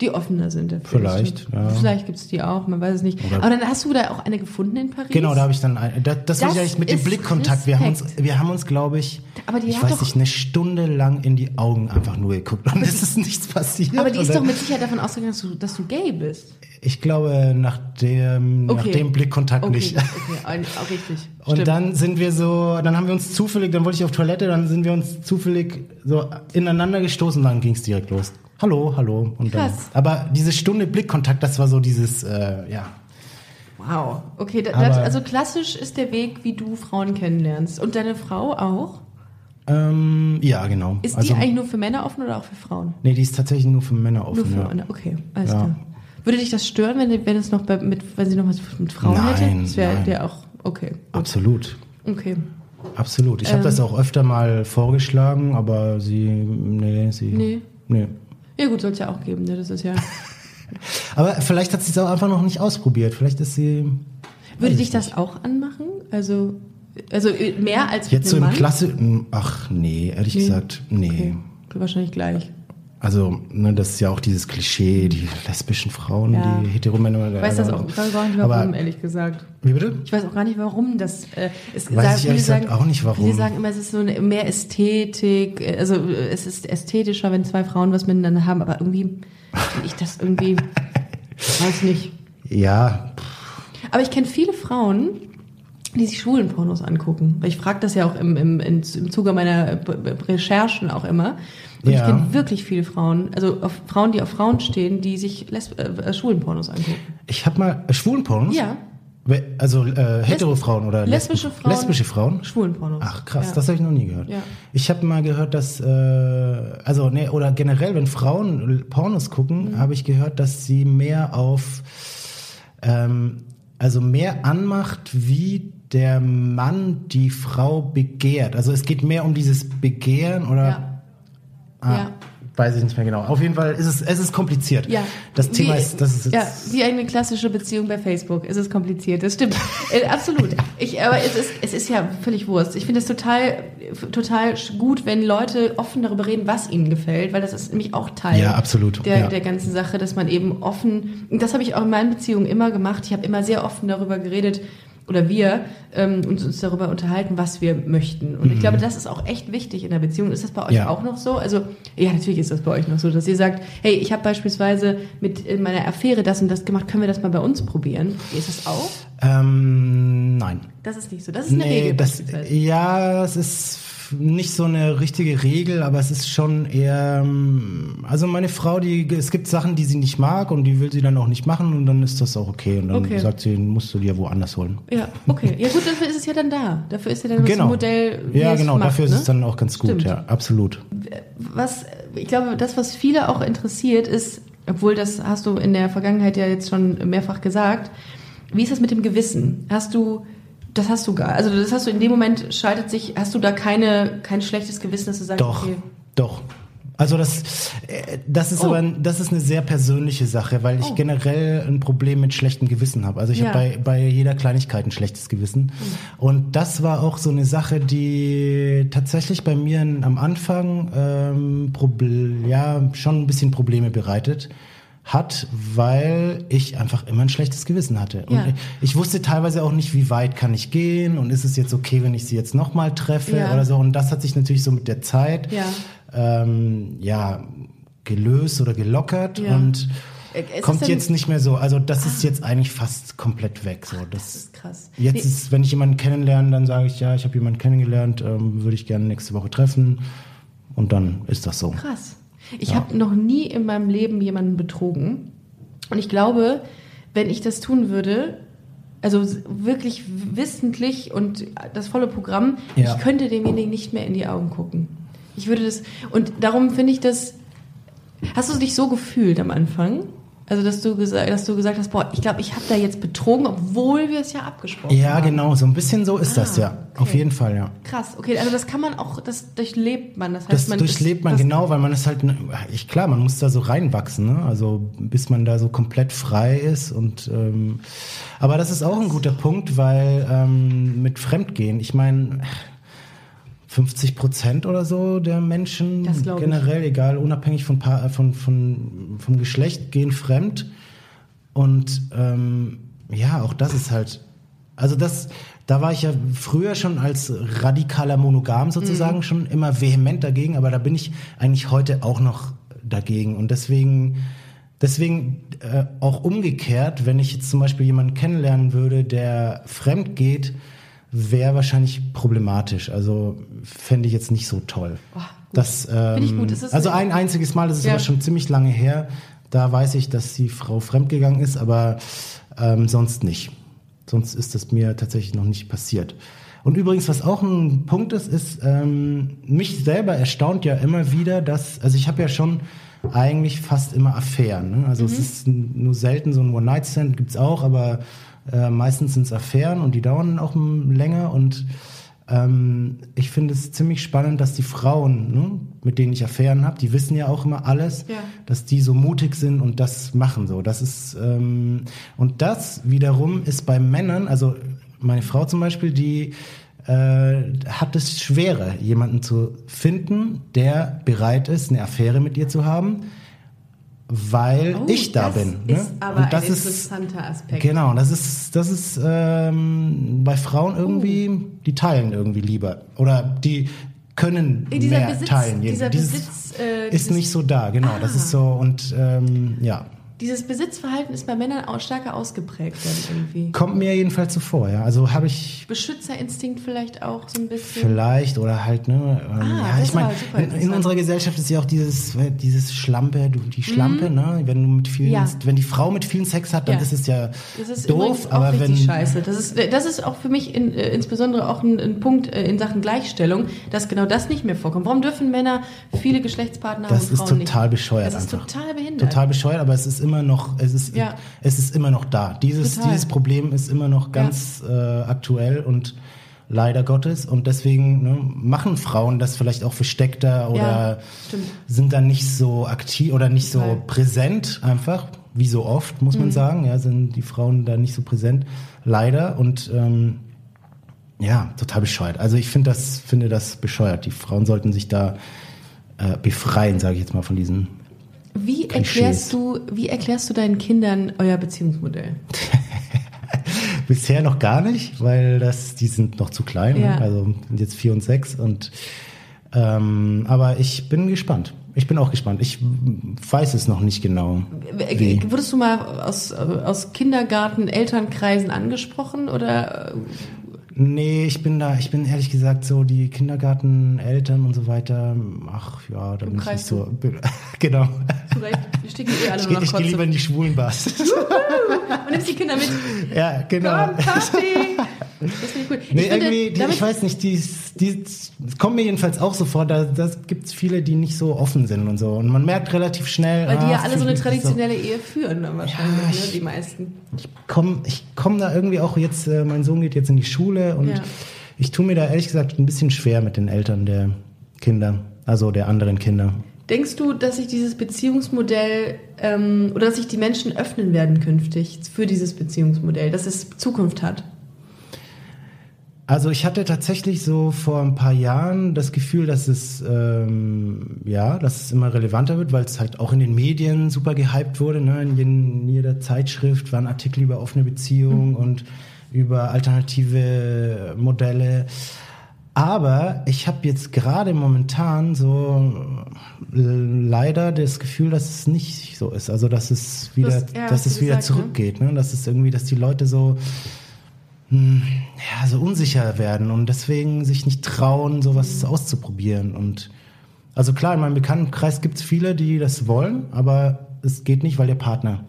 Die offener sind dafür. Vielleicht, ja. Vielleicht gibt's die auch, man weiß es nicht. Oder- aber dann hast du da auch eine gefunden in Paris? Genau, da habe ich dann ein, das, das, Das ich mit dem ist Blickkontakt. Wir haben uns, wir haben uns, glaube ich, Aber die ich hat weiß nicht, eine Stunde lang in die Augen einfach nur geguckt und es ist nichts passiert. Aber die ist Und doch mit Sicherheit davon ausgegangen, dass du, dass du gay bist. Ich glaube, nach dem, nach Okay. dem Blickkontakt Okay, nicht. okay, auch richtig. Und Stimmt. dann sind wir so, dann haben wir uns zufällig, dann wollte ich auf Toilette, dann sind wir uns zufällig so ineinander gestoßen, dann ging es direkt los. Hallo, hallo. Und dann, Krass. aber diese Stunde Blickkontakt, das war so dieses, äh, ja. Wow. Okay, da, das, also klassisch ist der Weg, wie du Frauen kennenlernst. Und deine Frau auch? Ähm, ja, genau. Ist also, die eigentlich nur für Männer offen oder auch für Frauen? Nee, die ist tatsächlich nur für Männer Nur offen. für ja. Männer. Okay, alles Ja. klar. Würde dich das stören, wenn, wenn es noch bei, mit, wenn sie noch was mit Frauen Nein, hätte? Das wäre der auch. Okay. Absolut. Okay. Absolut. Ich habe Ähm. das auch öfter mal vorgeschlagen, aber sie, nee, sie, Nee. nee. Ja gut, soll es ja auch geben, ne? Das ist ja. Aber vielleicht hat sie es auch einfach noch nicht ausprobiert. Vielleicht ist sie. Würde dich ich das auch anmachen? Also, also äh, mehr als Jetzt so im Mann? Klasse. Ach nee, ehrlich Nee. gesagt, nee. Okay. Wahrscheinlich gleich. Also, ne, das ist ja auch dieses Klischee, die lesbischen Frauen, Ja. die Heteromänner. Ich weiß das auch ich weiß gar nicht, warum, Aber, ehrlich gesagt. wie bitte? Ich weiß auch gar nicht, warum das. Äh, es Weiß ich viele ehrlich gesagt auch nicht, warum. Viele sagen immer, es ist so eine, mehr Ästhetik. äh, Also äh, es ist ästhetischer, wenn zwei Frauen was miteinander haben. Aber irgendwie finde ich das irgendwie. weiß nicht. Ja, Aber ich kenne viele Frauen, die sich schwulen Pornos angucken. Weil Ich frage das ja auch im, im, im, Zuge meiner Recherchen auch immer. Und Ja. ich kenne wirklich viele Frauen, also auf Frauen, die auf Frauen stehen, die sich Lesb äh, äh, schwulen Pornos angucken. ich habe mal äh, Schwulenpornos. Ja. We- Also äh, Hetero-Frauen oder lesbische Lesben- Frauen. Lesbische Frauen? Schwulen Pornos. Ach krass, ja. das habe ich noch nie gehört. Ja. Ich habe mal gehört, dass, äh, also nee, oder generell, wenn Frauen Pornos gucken, Mhm. habe ich gehört, dass sie mehr auf, ähm, also mehr anmacht, wie der Mann die Frau begehrt. Also es geht mehr um dieses Begehren oder, Ja. ah, Ja. weiß ich nicht mehr genau. Auf jeden Fall ist es, es ist kompliziert. Ja. Das Thema Wie- ist, das ist Ja, wie eine klassische Beziehung bei Facebook. Es ist kompliziert, das stimmt. äh, absolut. Ich, aber es ist, es ist ja völlig Wurst. Ich finde es total, total gut, wenn Leute offen darüber reden, was ihnen gefällt, weil das ist nämlich auch Teil Ja, absolut. Der, Ja. der ganzen Sache, dass man eben offen, das habe ich auch in meinen Beziehungen immer gemacht. Ich habe immer sehr offen darüber geredet, oder wir ähm, uns, uns darüber unterhalten, was wir möchten. Und ich glaube, das ist auch echt wichtig in der Beziehung. Ist das bei euch Mhm. Ja. auch noch so? Also, ja, natürlich ist das bei euch noch so, dass ihr sagt, hey, ich habe beispielsweise mit in meiner Affäre das und das gemacht, können wir das mal bei uns probieren? Ist das auch? ähm, nein. Das ist nicht so. Das ist eine Regel. das, ja, es ist nicht so eine richtige Regel, aber es ist schon eher, ähm, also meine Frau, die, es gibt Sachen, die sie nicht mag und die will sie dann auch nicht machen und dann ist das auch okay und dann Okay. sagt sie, musst du dir woanders holen. Ja, okay. Ja gut, dafür ist es ja dann da. Dafür ist ja dann das Genau. Modell. wie Ja, genau, macht, dafür ist ne? es dann auch ganz gut, Stimmt. ja, absolut. was, ich glaube, das, was viele auch interessiert, ist, obwohl das hast du in der Vergangenheit ja jetzt schon mehrfach gesagt, Wie ist das mit dem Gewissen? Hast du, das hast du gar, also das hast du in dem Moment schaltet sich, hast du da keine, kein schlechtes Gewissen, dass du sagst, Doch, okay, doch. Also das, äh, das ist Oh. aber das ist eine sehr persönliche Sache, weil ich Oh. generell ein Problem mit schlechtem Gewissen habe. Also ich Ja. habe bei, bei jeder Kleinigkeit ein schlechtes Gewissen. Und das war auch so eine Sache, die tatsächlich bei mir am Anfang ähm, Proble ja schon ein bisschen Probleme bereitet hat, weil ich einfach immer ein schlechtes Gewissen hatte. Und Ja. ich, ich wusste teilweise auch nicht, wie weit kann ich gehen und ist es jetzt okay, wenn ich sie jetzt nochmal treffe Ja. oder so. Und das hat sich natürlich so mit der Zeit Ja. ähm, ja, gelöst oder gelockert und Äh, kommt es denn- jetzt nicht mehr so. Also das ist jetzt eigentlich fast komplett weg. So. das Das, ist krass. jetzt Nee. ist, wenn ich jemanden kennenlerne, dann sage ich, ja, ich habe jemanden kennengelernt, ähm, würde ich gerne nächste Woche treffen. Und dann ist das so. Krass. Ich Ja. habe noch nie in meinem Leben jemanden betrogen. Und ich glaube, wenn ich das tun würde, also wirklich wissentlich und das volle Programm, Ja. ich könnte demjenigen nicht mehr in die Augen gucken. Ich würde das, und darum finde ich das, hast du dich so gefühlt am Anfang? Also, dass du gesagt, dass du gesagt hast, boah, ich glaube, ich habe da jetzt betrogen, obwohl wir es ja abgesprochen Ja, haben. genau, so ein bisschen so ist Ah, das, ja. Auf okay. jeden Fall, ja. Krass, okay, also das kann man auch, das durchlebt man. Das heißt, Das man durchlebt man das, genau, weil man ist halt, ich klar, man muss da so reinwachsen, ne? Also bis man da so komplett frei ist und ähm, aber das ist auch ein guter Punkt, weil ähm, mit Fremdgehen, ich meine 50 Prozent oder so der Menschen glaub ich. generell, egal, unabhängig von, von, von vom Geschlecht, gehen fremd und ähm, ja, auch das ist halt, also das, da war ich ja früher schon als radikaler Monogam sozusagen Mhm. schon immer vehement dagegen, aber da bin ich eigentlich heute auch noch dagegen und deswegen, deswegen äh, auch umgekehrt, wenn ich jetzt zum Beispiel jemanden kennenlernen würde, der fremd geht, wäre wahrscheinlich problematisch. Also fände ich jetzt nicht so toll. Oh. Das, ähm, ist also ein einziges Mal, das ist Ja. aber schon ziemlich lange her. Da weiß ich, dass die Frau fremdgegangen ist, aber ähm, sonst nicht. Sonst ist das mir tatsächlich noch nicht passiert. Und übrigens, was auch ein Punkt ist, ist, ähm, mich selber erstaunt ja immer wieder, dass, also ich habe ja schon eigentlich fast immer Affären. Ne? Also es ist nur selten so ein One-Night-Stand, gibt's auch, aber äh, meistens sind es Affären und die dauern auch länger und ähm, ich finde es ziemlich spannend, dass die Frauen, ne, mit denen ich Affären habe, die wissen ja auch immer alles, Ja. dass die so mutig sind und das machen so. Das ist ähm, und das wiederum ist bei Männern, also meine Frau zum Beispiel, die äh, hat es schwerer, jemanden zu finden, der bereit ist, eine Affäre mit ihr zu haben, weil Oh, ich da das bin. ne? ist aber und das ein ist interessanter Aspekt. Genau, das ist, das ist ähm, bei Frauen irgendwie, die teilen irgendwie lieber. Oder die können Äh, Dieser mehr Besitz, teilen. dieser Dieses Besitz, äh, ist nicht so da, genau. Das Ah. ist so und ähm, ja. Dieses Besitzverhalten ist bei Männern auch stärker ausgeprägt dann irgendwie. Kommt mir jedenfalls so vor, ja. Also habe ich Beschützerinstinkt vielleicht auch so ein bisschen. vielleicht oder halt, ne, ähm, Ah, ja, das ich meine, in, in unserer Gesellschaft ist ja auch dieses, äh, dieses Schlampe, die Schlampe, ne, wenn du mit vielen, Mhm. Ja. wenn die Frau mit vielen Sex hat, dann Ja. ist es ja Das ist doof, aber wenn, scheiße. Das ist, das ist auch für mich in, äh, insbesondere auch ein, ein Punkt äh, in Sachen Gleichstellung, dass genau das nicht mehr vorkommt. Warum dürfen Männer viele Geschlechtspartner haben Das ist Frauen total nicht? bescheuert Das ist einfach. total behindert. Total bescheuert, aber es ist immer noch, es ist, Ja. es ist immer noch da. Dieses, Total. dieses Problem ist immer noch ganz äh, aktuell und leider Gottes. Und deswegen ne, machen Frauen das vielleicht auch versteckter oder stimmt. sind dann nicht so aktiv oder nicht Total. so präsent einfach, wie so oft, muss man Mhm. sagen. Ja, sind die Frauen da nicht so präsent, leider. Und ähm, ja, total bescheuert. Also ich finde das, finde das bescheuert. Die Frauen sollten sich da äh, befreien, sage ich jetzt mal, von diesen Wie erklärst, du, wie erklärst du deinen Kindern euer Beziehungsmodell? Bisher noch gar nicht, weil das, die sind noch zu klein, Ja. also sind jetzt vier und sechs und ähm, aber ich bin gespannt. Ich bin auch gespannt. Ich weiß es noch nicht genau. Wie? Wurdest du mal aus, aus Kindergarten, Elternkreisen angesprochen oder Nee, ich bin da, ich bin ehrlich gesagt so, die Kindergarten, Eltern und so weiter, ach ja, da bin ich Kreis nicht so. genau. zurecht? Die stecken eh alle Ich, noch ich gehe lieber in die schwulen Bars. Und nimmst die Kinder mit. ja, genau. Komm, Papi! Das finde ich cool. Nee, ich finde, irgendwie, die, damit- ich weiß nicht, die, die es kommt mir jedenfalls auch so vor, da das gibt's viele, die nicht so offen sind und so. Und man merkt relativ schnell. weil die ah, ja alle so eine traditionelle Ehe führen, dann wahrscheinlich, Ja, ne, ich- die meisten. ich komme ich komm da irgendwie auch jetzt, äh, mein Sohn geht jetzt in die Schule und Ja. ich tue mir da ehrlich gesagt ein bisschen schwer mit den Eltern der Kinder, also der anderen Kinder. Denkst du, dass sich dieses Beziehungsmodell ähm, oder dass sich die Menschen öffnen werden künftig für dieses Beziehungsmodell, dass es Zukunft hat? Also ich hatte tatsächlich so vor ein paar Jahren das Gefühl, dass es ähm, ja, dass es immer relevanter wird, weil es halt auch in den Medien super gehypt wurde. Ne? In, jeder Zeitschrift waren Artikel über offene Beziehungen und über alternative Modelle. Aber ich habe jetzt gerade momentan so äh, leider das Gefühl, dass es nicht so ist. Also dass es wieder, hast- ja, dass es wieder gesagt, ne? zurückgeht. Ne? Dass es irgendwie, dass die Leute so hm, ja, so unsicher werden und deswegen sich nicht trauen, sowas auszuprobieren. Und also klar, in meinem Bekanntenkreis gibt es viele, die das wollen, aber es geht nicht, weil der Partner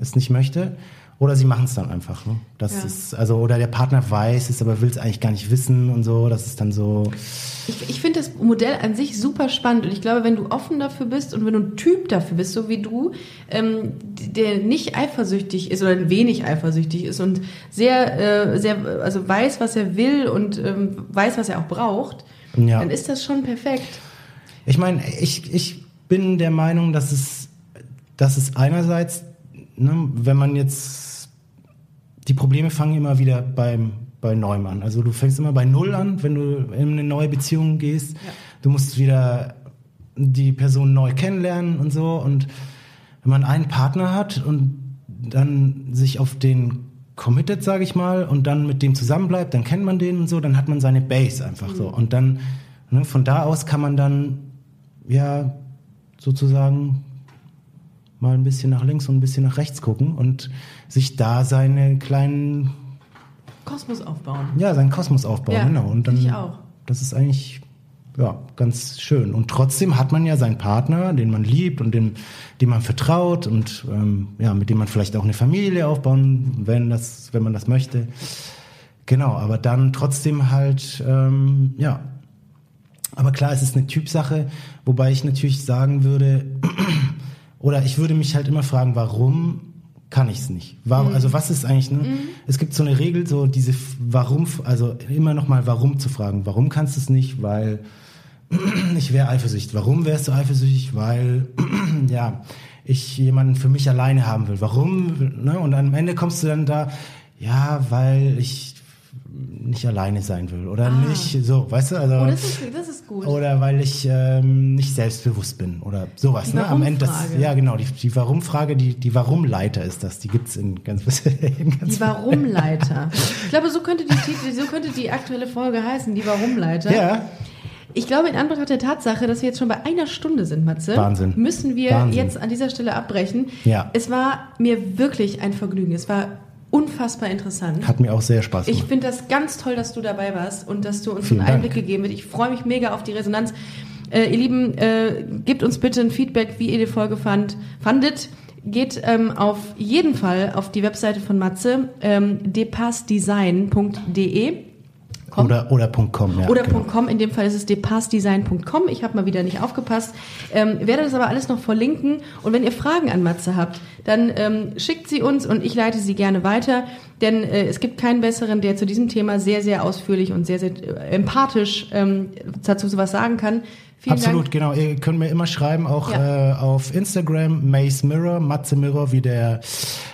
es nicht möchte. Oder sie machen es dann einfach. Ne? Das Ja. ist, also, oder der Partner weiß es, aber will es eigentlich gar nicht wissen und so. Das ist dann so. Ich, ich finde das Modell an sich super spannend und ich glaube, wenn du offen dafür bist und wenn du ein Typ dafür bist, so wie du, ähm, der nicht eifersüchtig ist oder wenig eifersüchtig ist und sehr, äh, sehr, also weiß, was er will und ähm, weiß, was er auch braucht, Ja. dann ist das schon perfekt. Ich meine, ich, ich bin der Meinung, dass es, dass es einerseits, ne, wenn man jetzt, die Probleme fangen immer wieder beim, bei Neuem an. Also du fängst immer bei Null an, wenn du in eine neue Beziehung gehst. Du musst wieder die Person neu kennenlernen und so. Und wenn man einen Partner hat und dann sich auf den committet, sage ich mal, und dann mit dem zusammenbleibt, dann kennt man den und so, dann hat man seine Base einfach so. Und dann, ne, von da aus kann man dann, ja, sozusagen mal ein bisschen nach links und ein bisschen nach rechts gucken und sich da seine kleinen, Kosmos aufbauen. ja, seinen Kosmos aufbauen, Ja, genau. Und dann, ich auch. das ist eigentlich, ja, ganz schön. Und trotzdem hat man ja seinen Partner, den man liebt und den, dem man vertraut und ähm, ja, mit dem man vielleicht auch eine Familie aufbauen, wenn das, wenn man das möchte. Genau, aber dann trotzdem halt, ähm, ja. Aber klar, es ist eine Typsache, wobei ich natürlich sagen würde, oder ich würde mich halt immer fragen, warum kann ich es nicht? Warum, Also was ist eigentlich, ne? Es gibt so eine Regel, so diese Warum, also immer nochmal Warum zu fragen. Warum kannst du es nicht? Weil ich wäre eifersüchtig. Warum wärst du eifersüchtig? Weil, ja, ich jemanden für mich alleine haben will. Warum? Ne? Und am Ende kommst du dann da, ja, weil ich nicht alleine sein will. Oder nicht so, weißt du? Also, Oh, das ist, das ist gut. oder weil ich ähm, nicht selbstbewusst bin oder sowas. Die ne? Am Ende das, ja genau, die, die Warum-Frage, die, die Warum-Leiter ist das. Die gibt's in ganz, in ganz Die Warum-Leiter. Ich glaube, so könnte die, Titel, so könnte die aktuelle Folge heißen, die Warum-Leiter. Ja, Ich glaube, in Anbetracht der Tatsache, dass wir jetzt schon bei einer Stunde sind, Matze, Wahnsinn. müssen wir Wahnsinn. jetzt an dieser Stelle abbrechen. Ja. Es war mir wirklich ein Vergnügen. Es war unfassbar interessant. hat mir auch sehr Spaß Ich gemacht. finde das ganz toll, dass du dabei warst und dass du uns Vielen einen Dank. Einblick gegeben hast. Ich freue mich mega auf die Resonanz. Äh, ihr Lieben, äh, gebt uns bitte ein Feedback, wie ihr die Folge fand, fandet. Geht ähm, auf jeden Fall auf die Webseite von Matze, ähm, depassdesign.de. Com. Oder, oder .com, ja. Oder genau. .com, in dem Fall ist es depassdesign.com. Ich habe mal wieder nicht aufgepasst. Ähm, werde das aber alles noch verlinken. Und wenn ihr Fragen an Matze habt, dann ähm, schickt sie uns und ich leite sie gerne weiter. Denn äh, es gibt keinen besseren, der zu diesem Thema sehr, sehr ausführlich und sehr, sehr äh, empathisch ähm, dazu sowas sagen kann. Vielen Absolut, Dank. genau. Ihr könnt mir immer schreiben, auch Ja. äh, auf Instagram, Maze Mirror, Matze Mirror, wie der,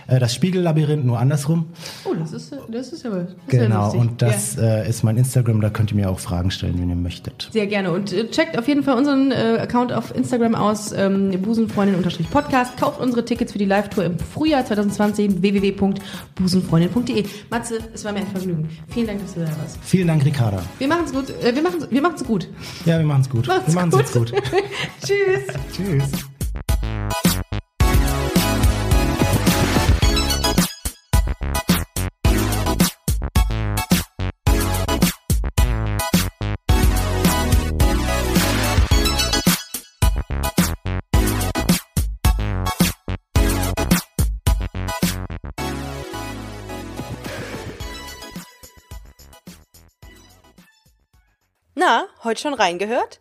äh, das Spiegellabyrinth, nur andersrum. Oh, das ist, das ist aber das ist ja Genau, lustig. und das äh, ist mein Instagram, da könnt ihr mir auch Fragen stellen, wenn ihr möchtet. Sehr gerne. Und äh, checkt auf jeden Fall unseren äh, Account auf Instagram aus, ähm, busenfreundin-podcast. Kauft unsere Tickets für die Live-Tour im Frühjahr 2020 www.busenfreundin.de. Matze, es war mir ein Vergnügen. Vielen Dank, dass du da warst. Vielen Dank, Ricarda. Wir machen's gut. Äh, wir machen's, wir machen's gut. Ja, wir machen's gut. Macht's Machen's gut. Jetzt gut. Tschüss. Tschüss. Na, heute schon reingehört?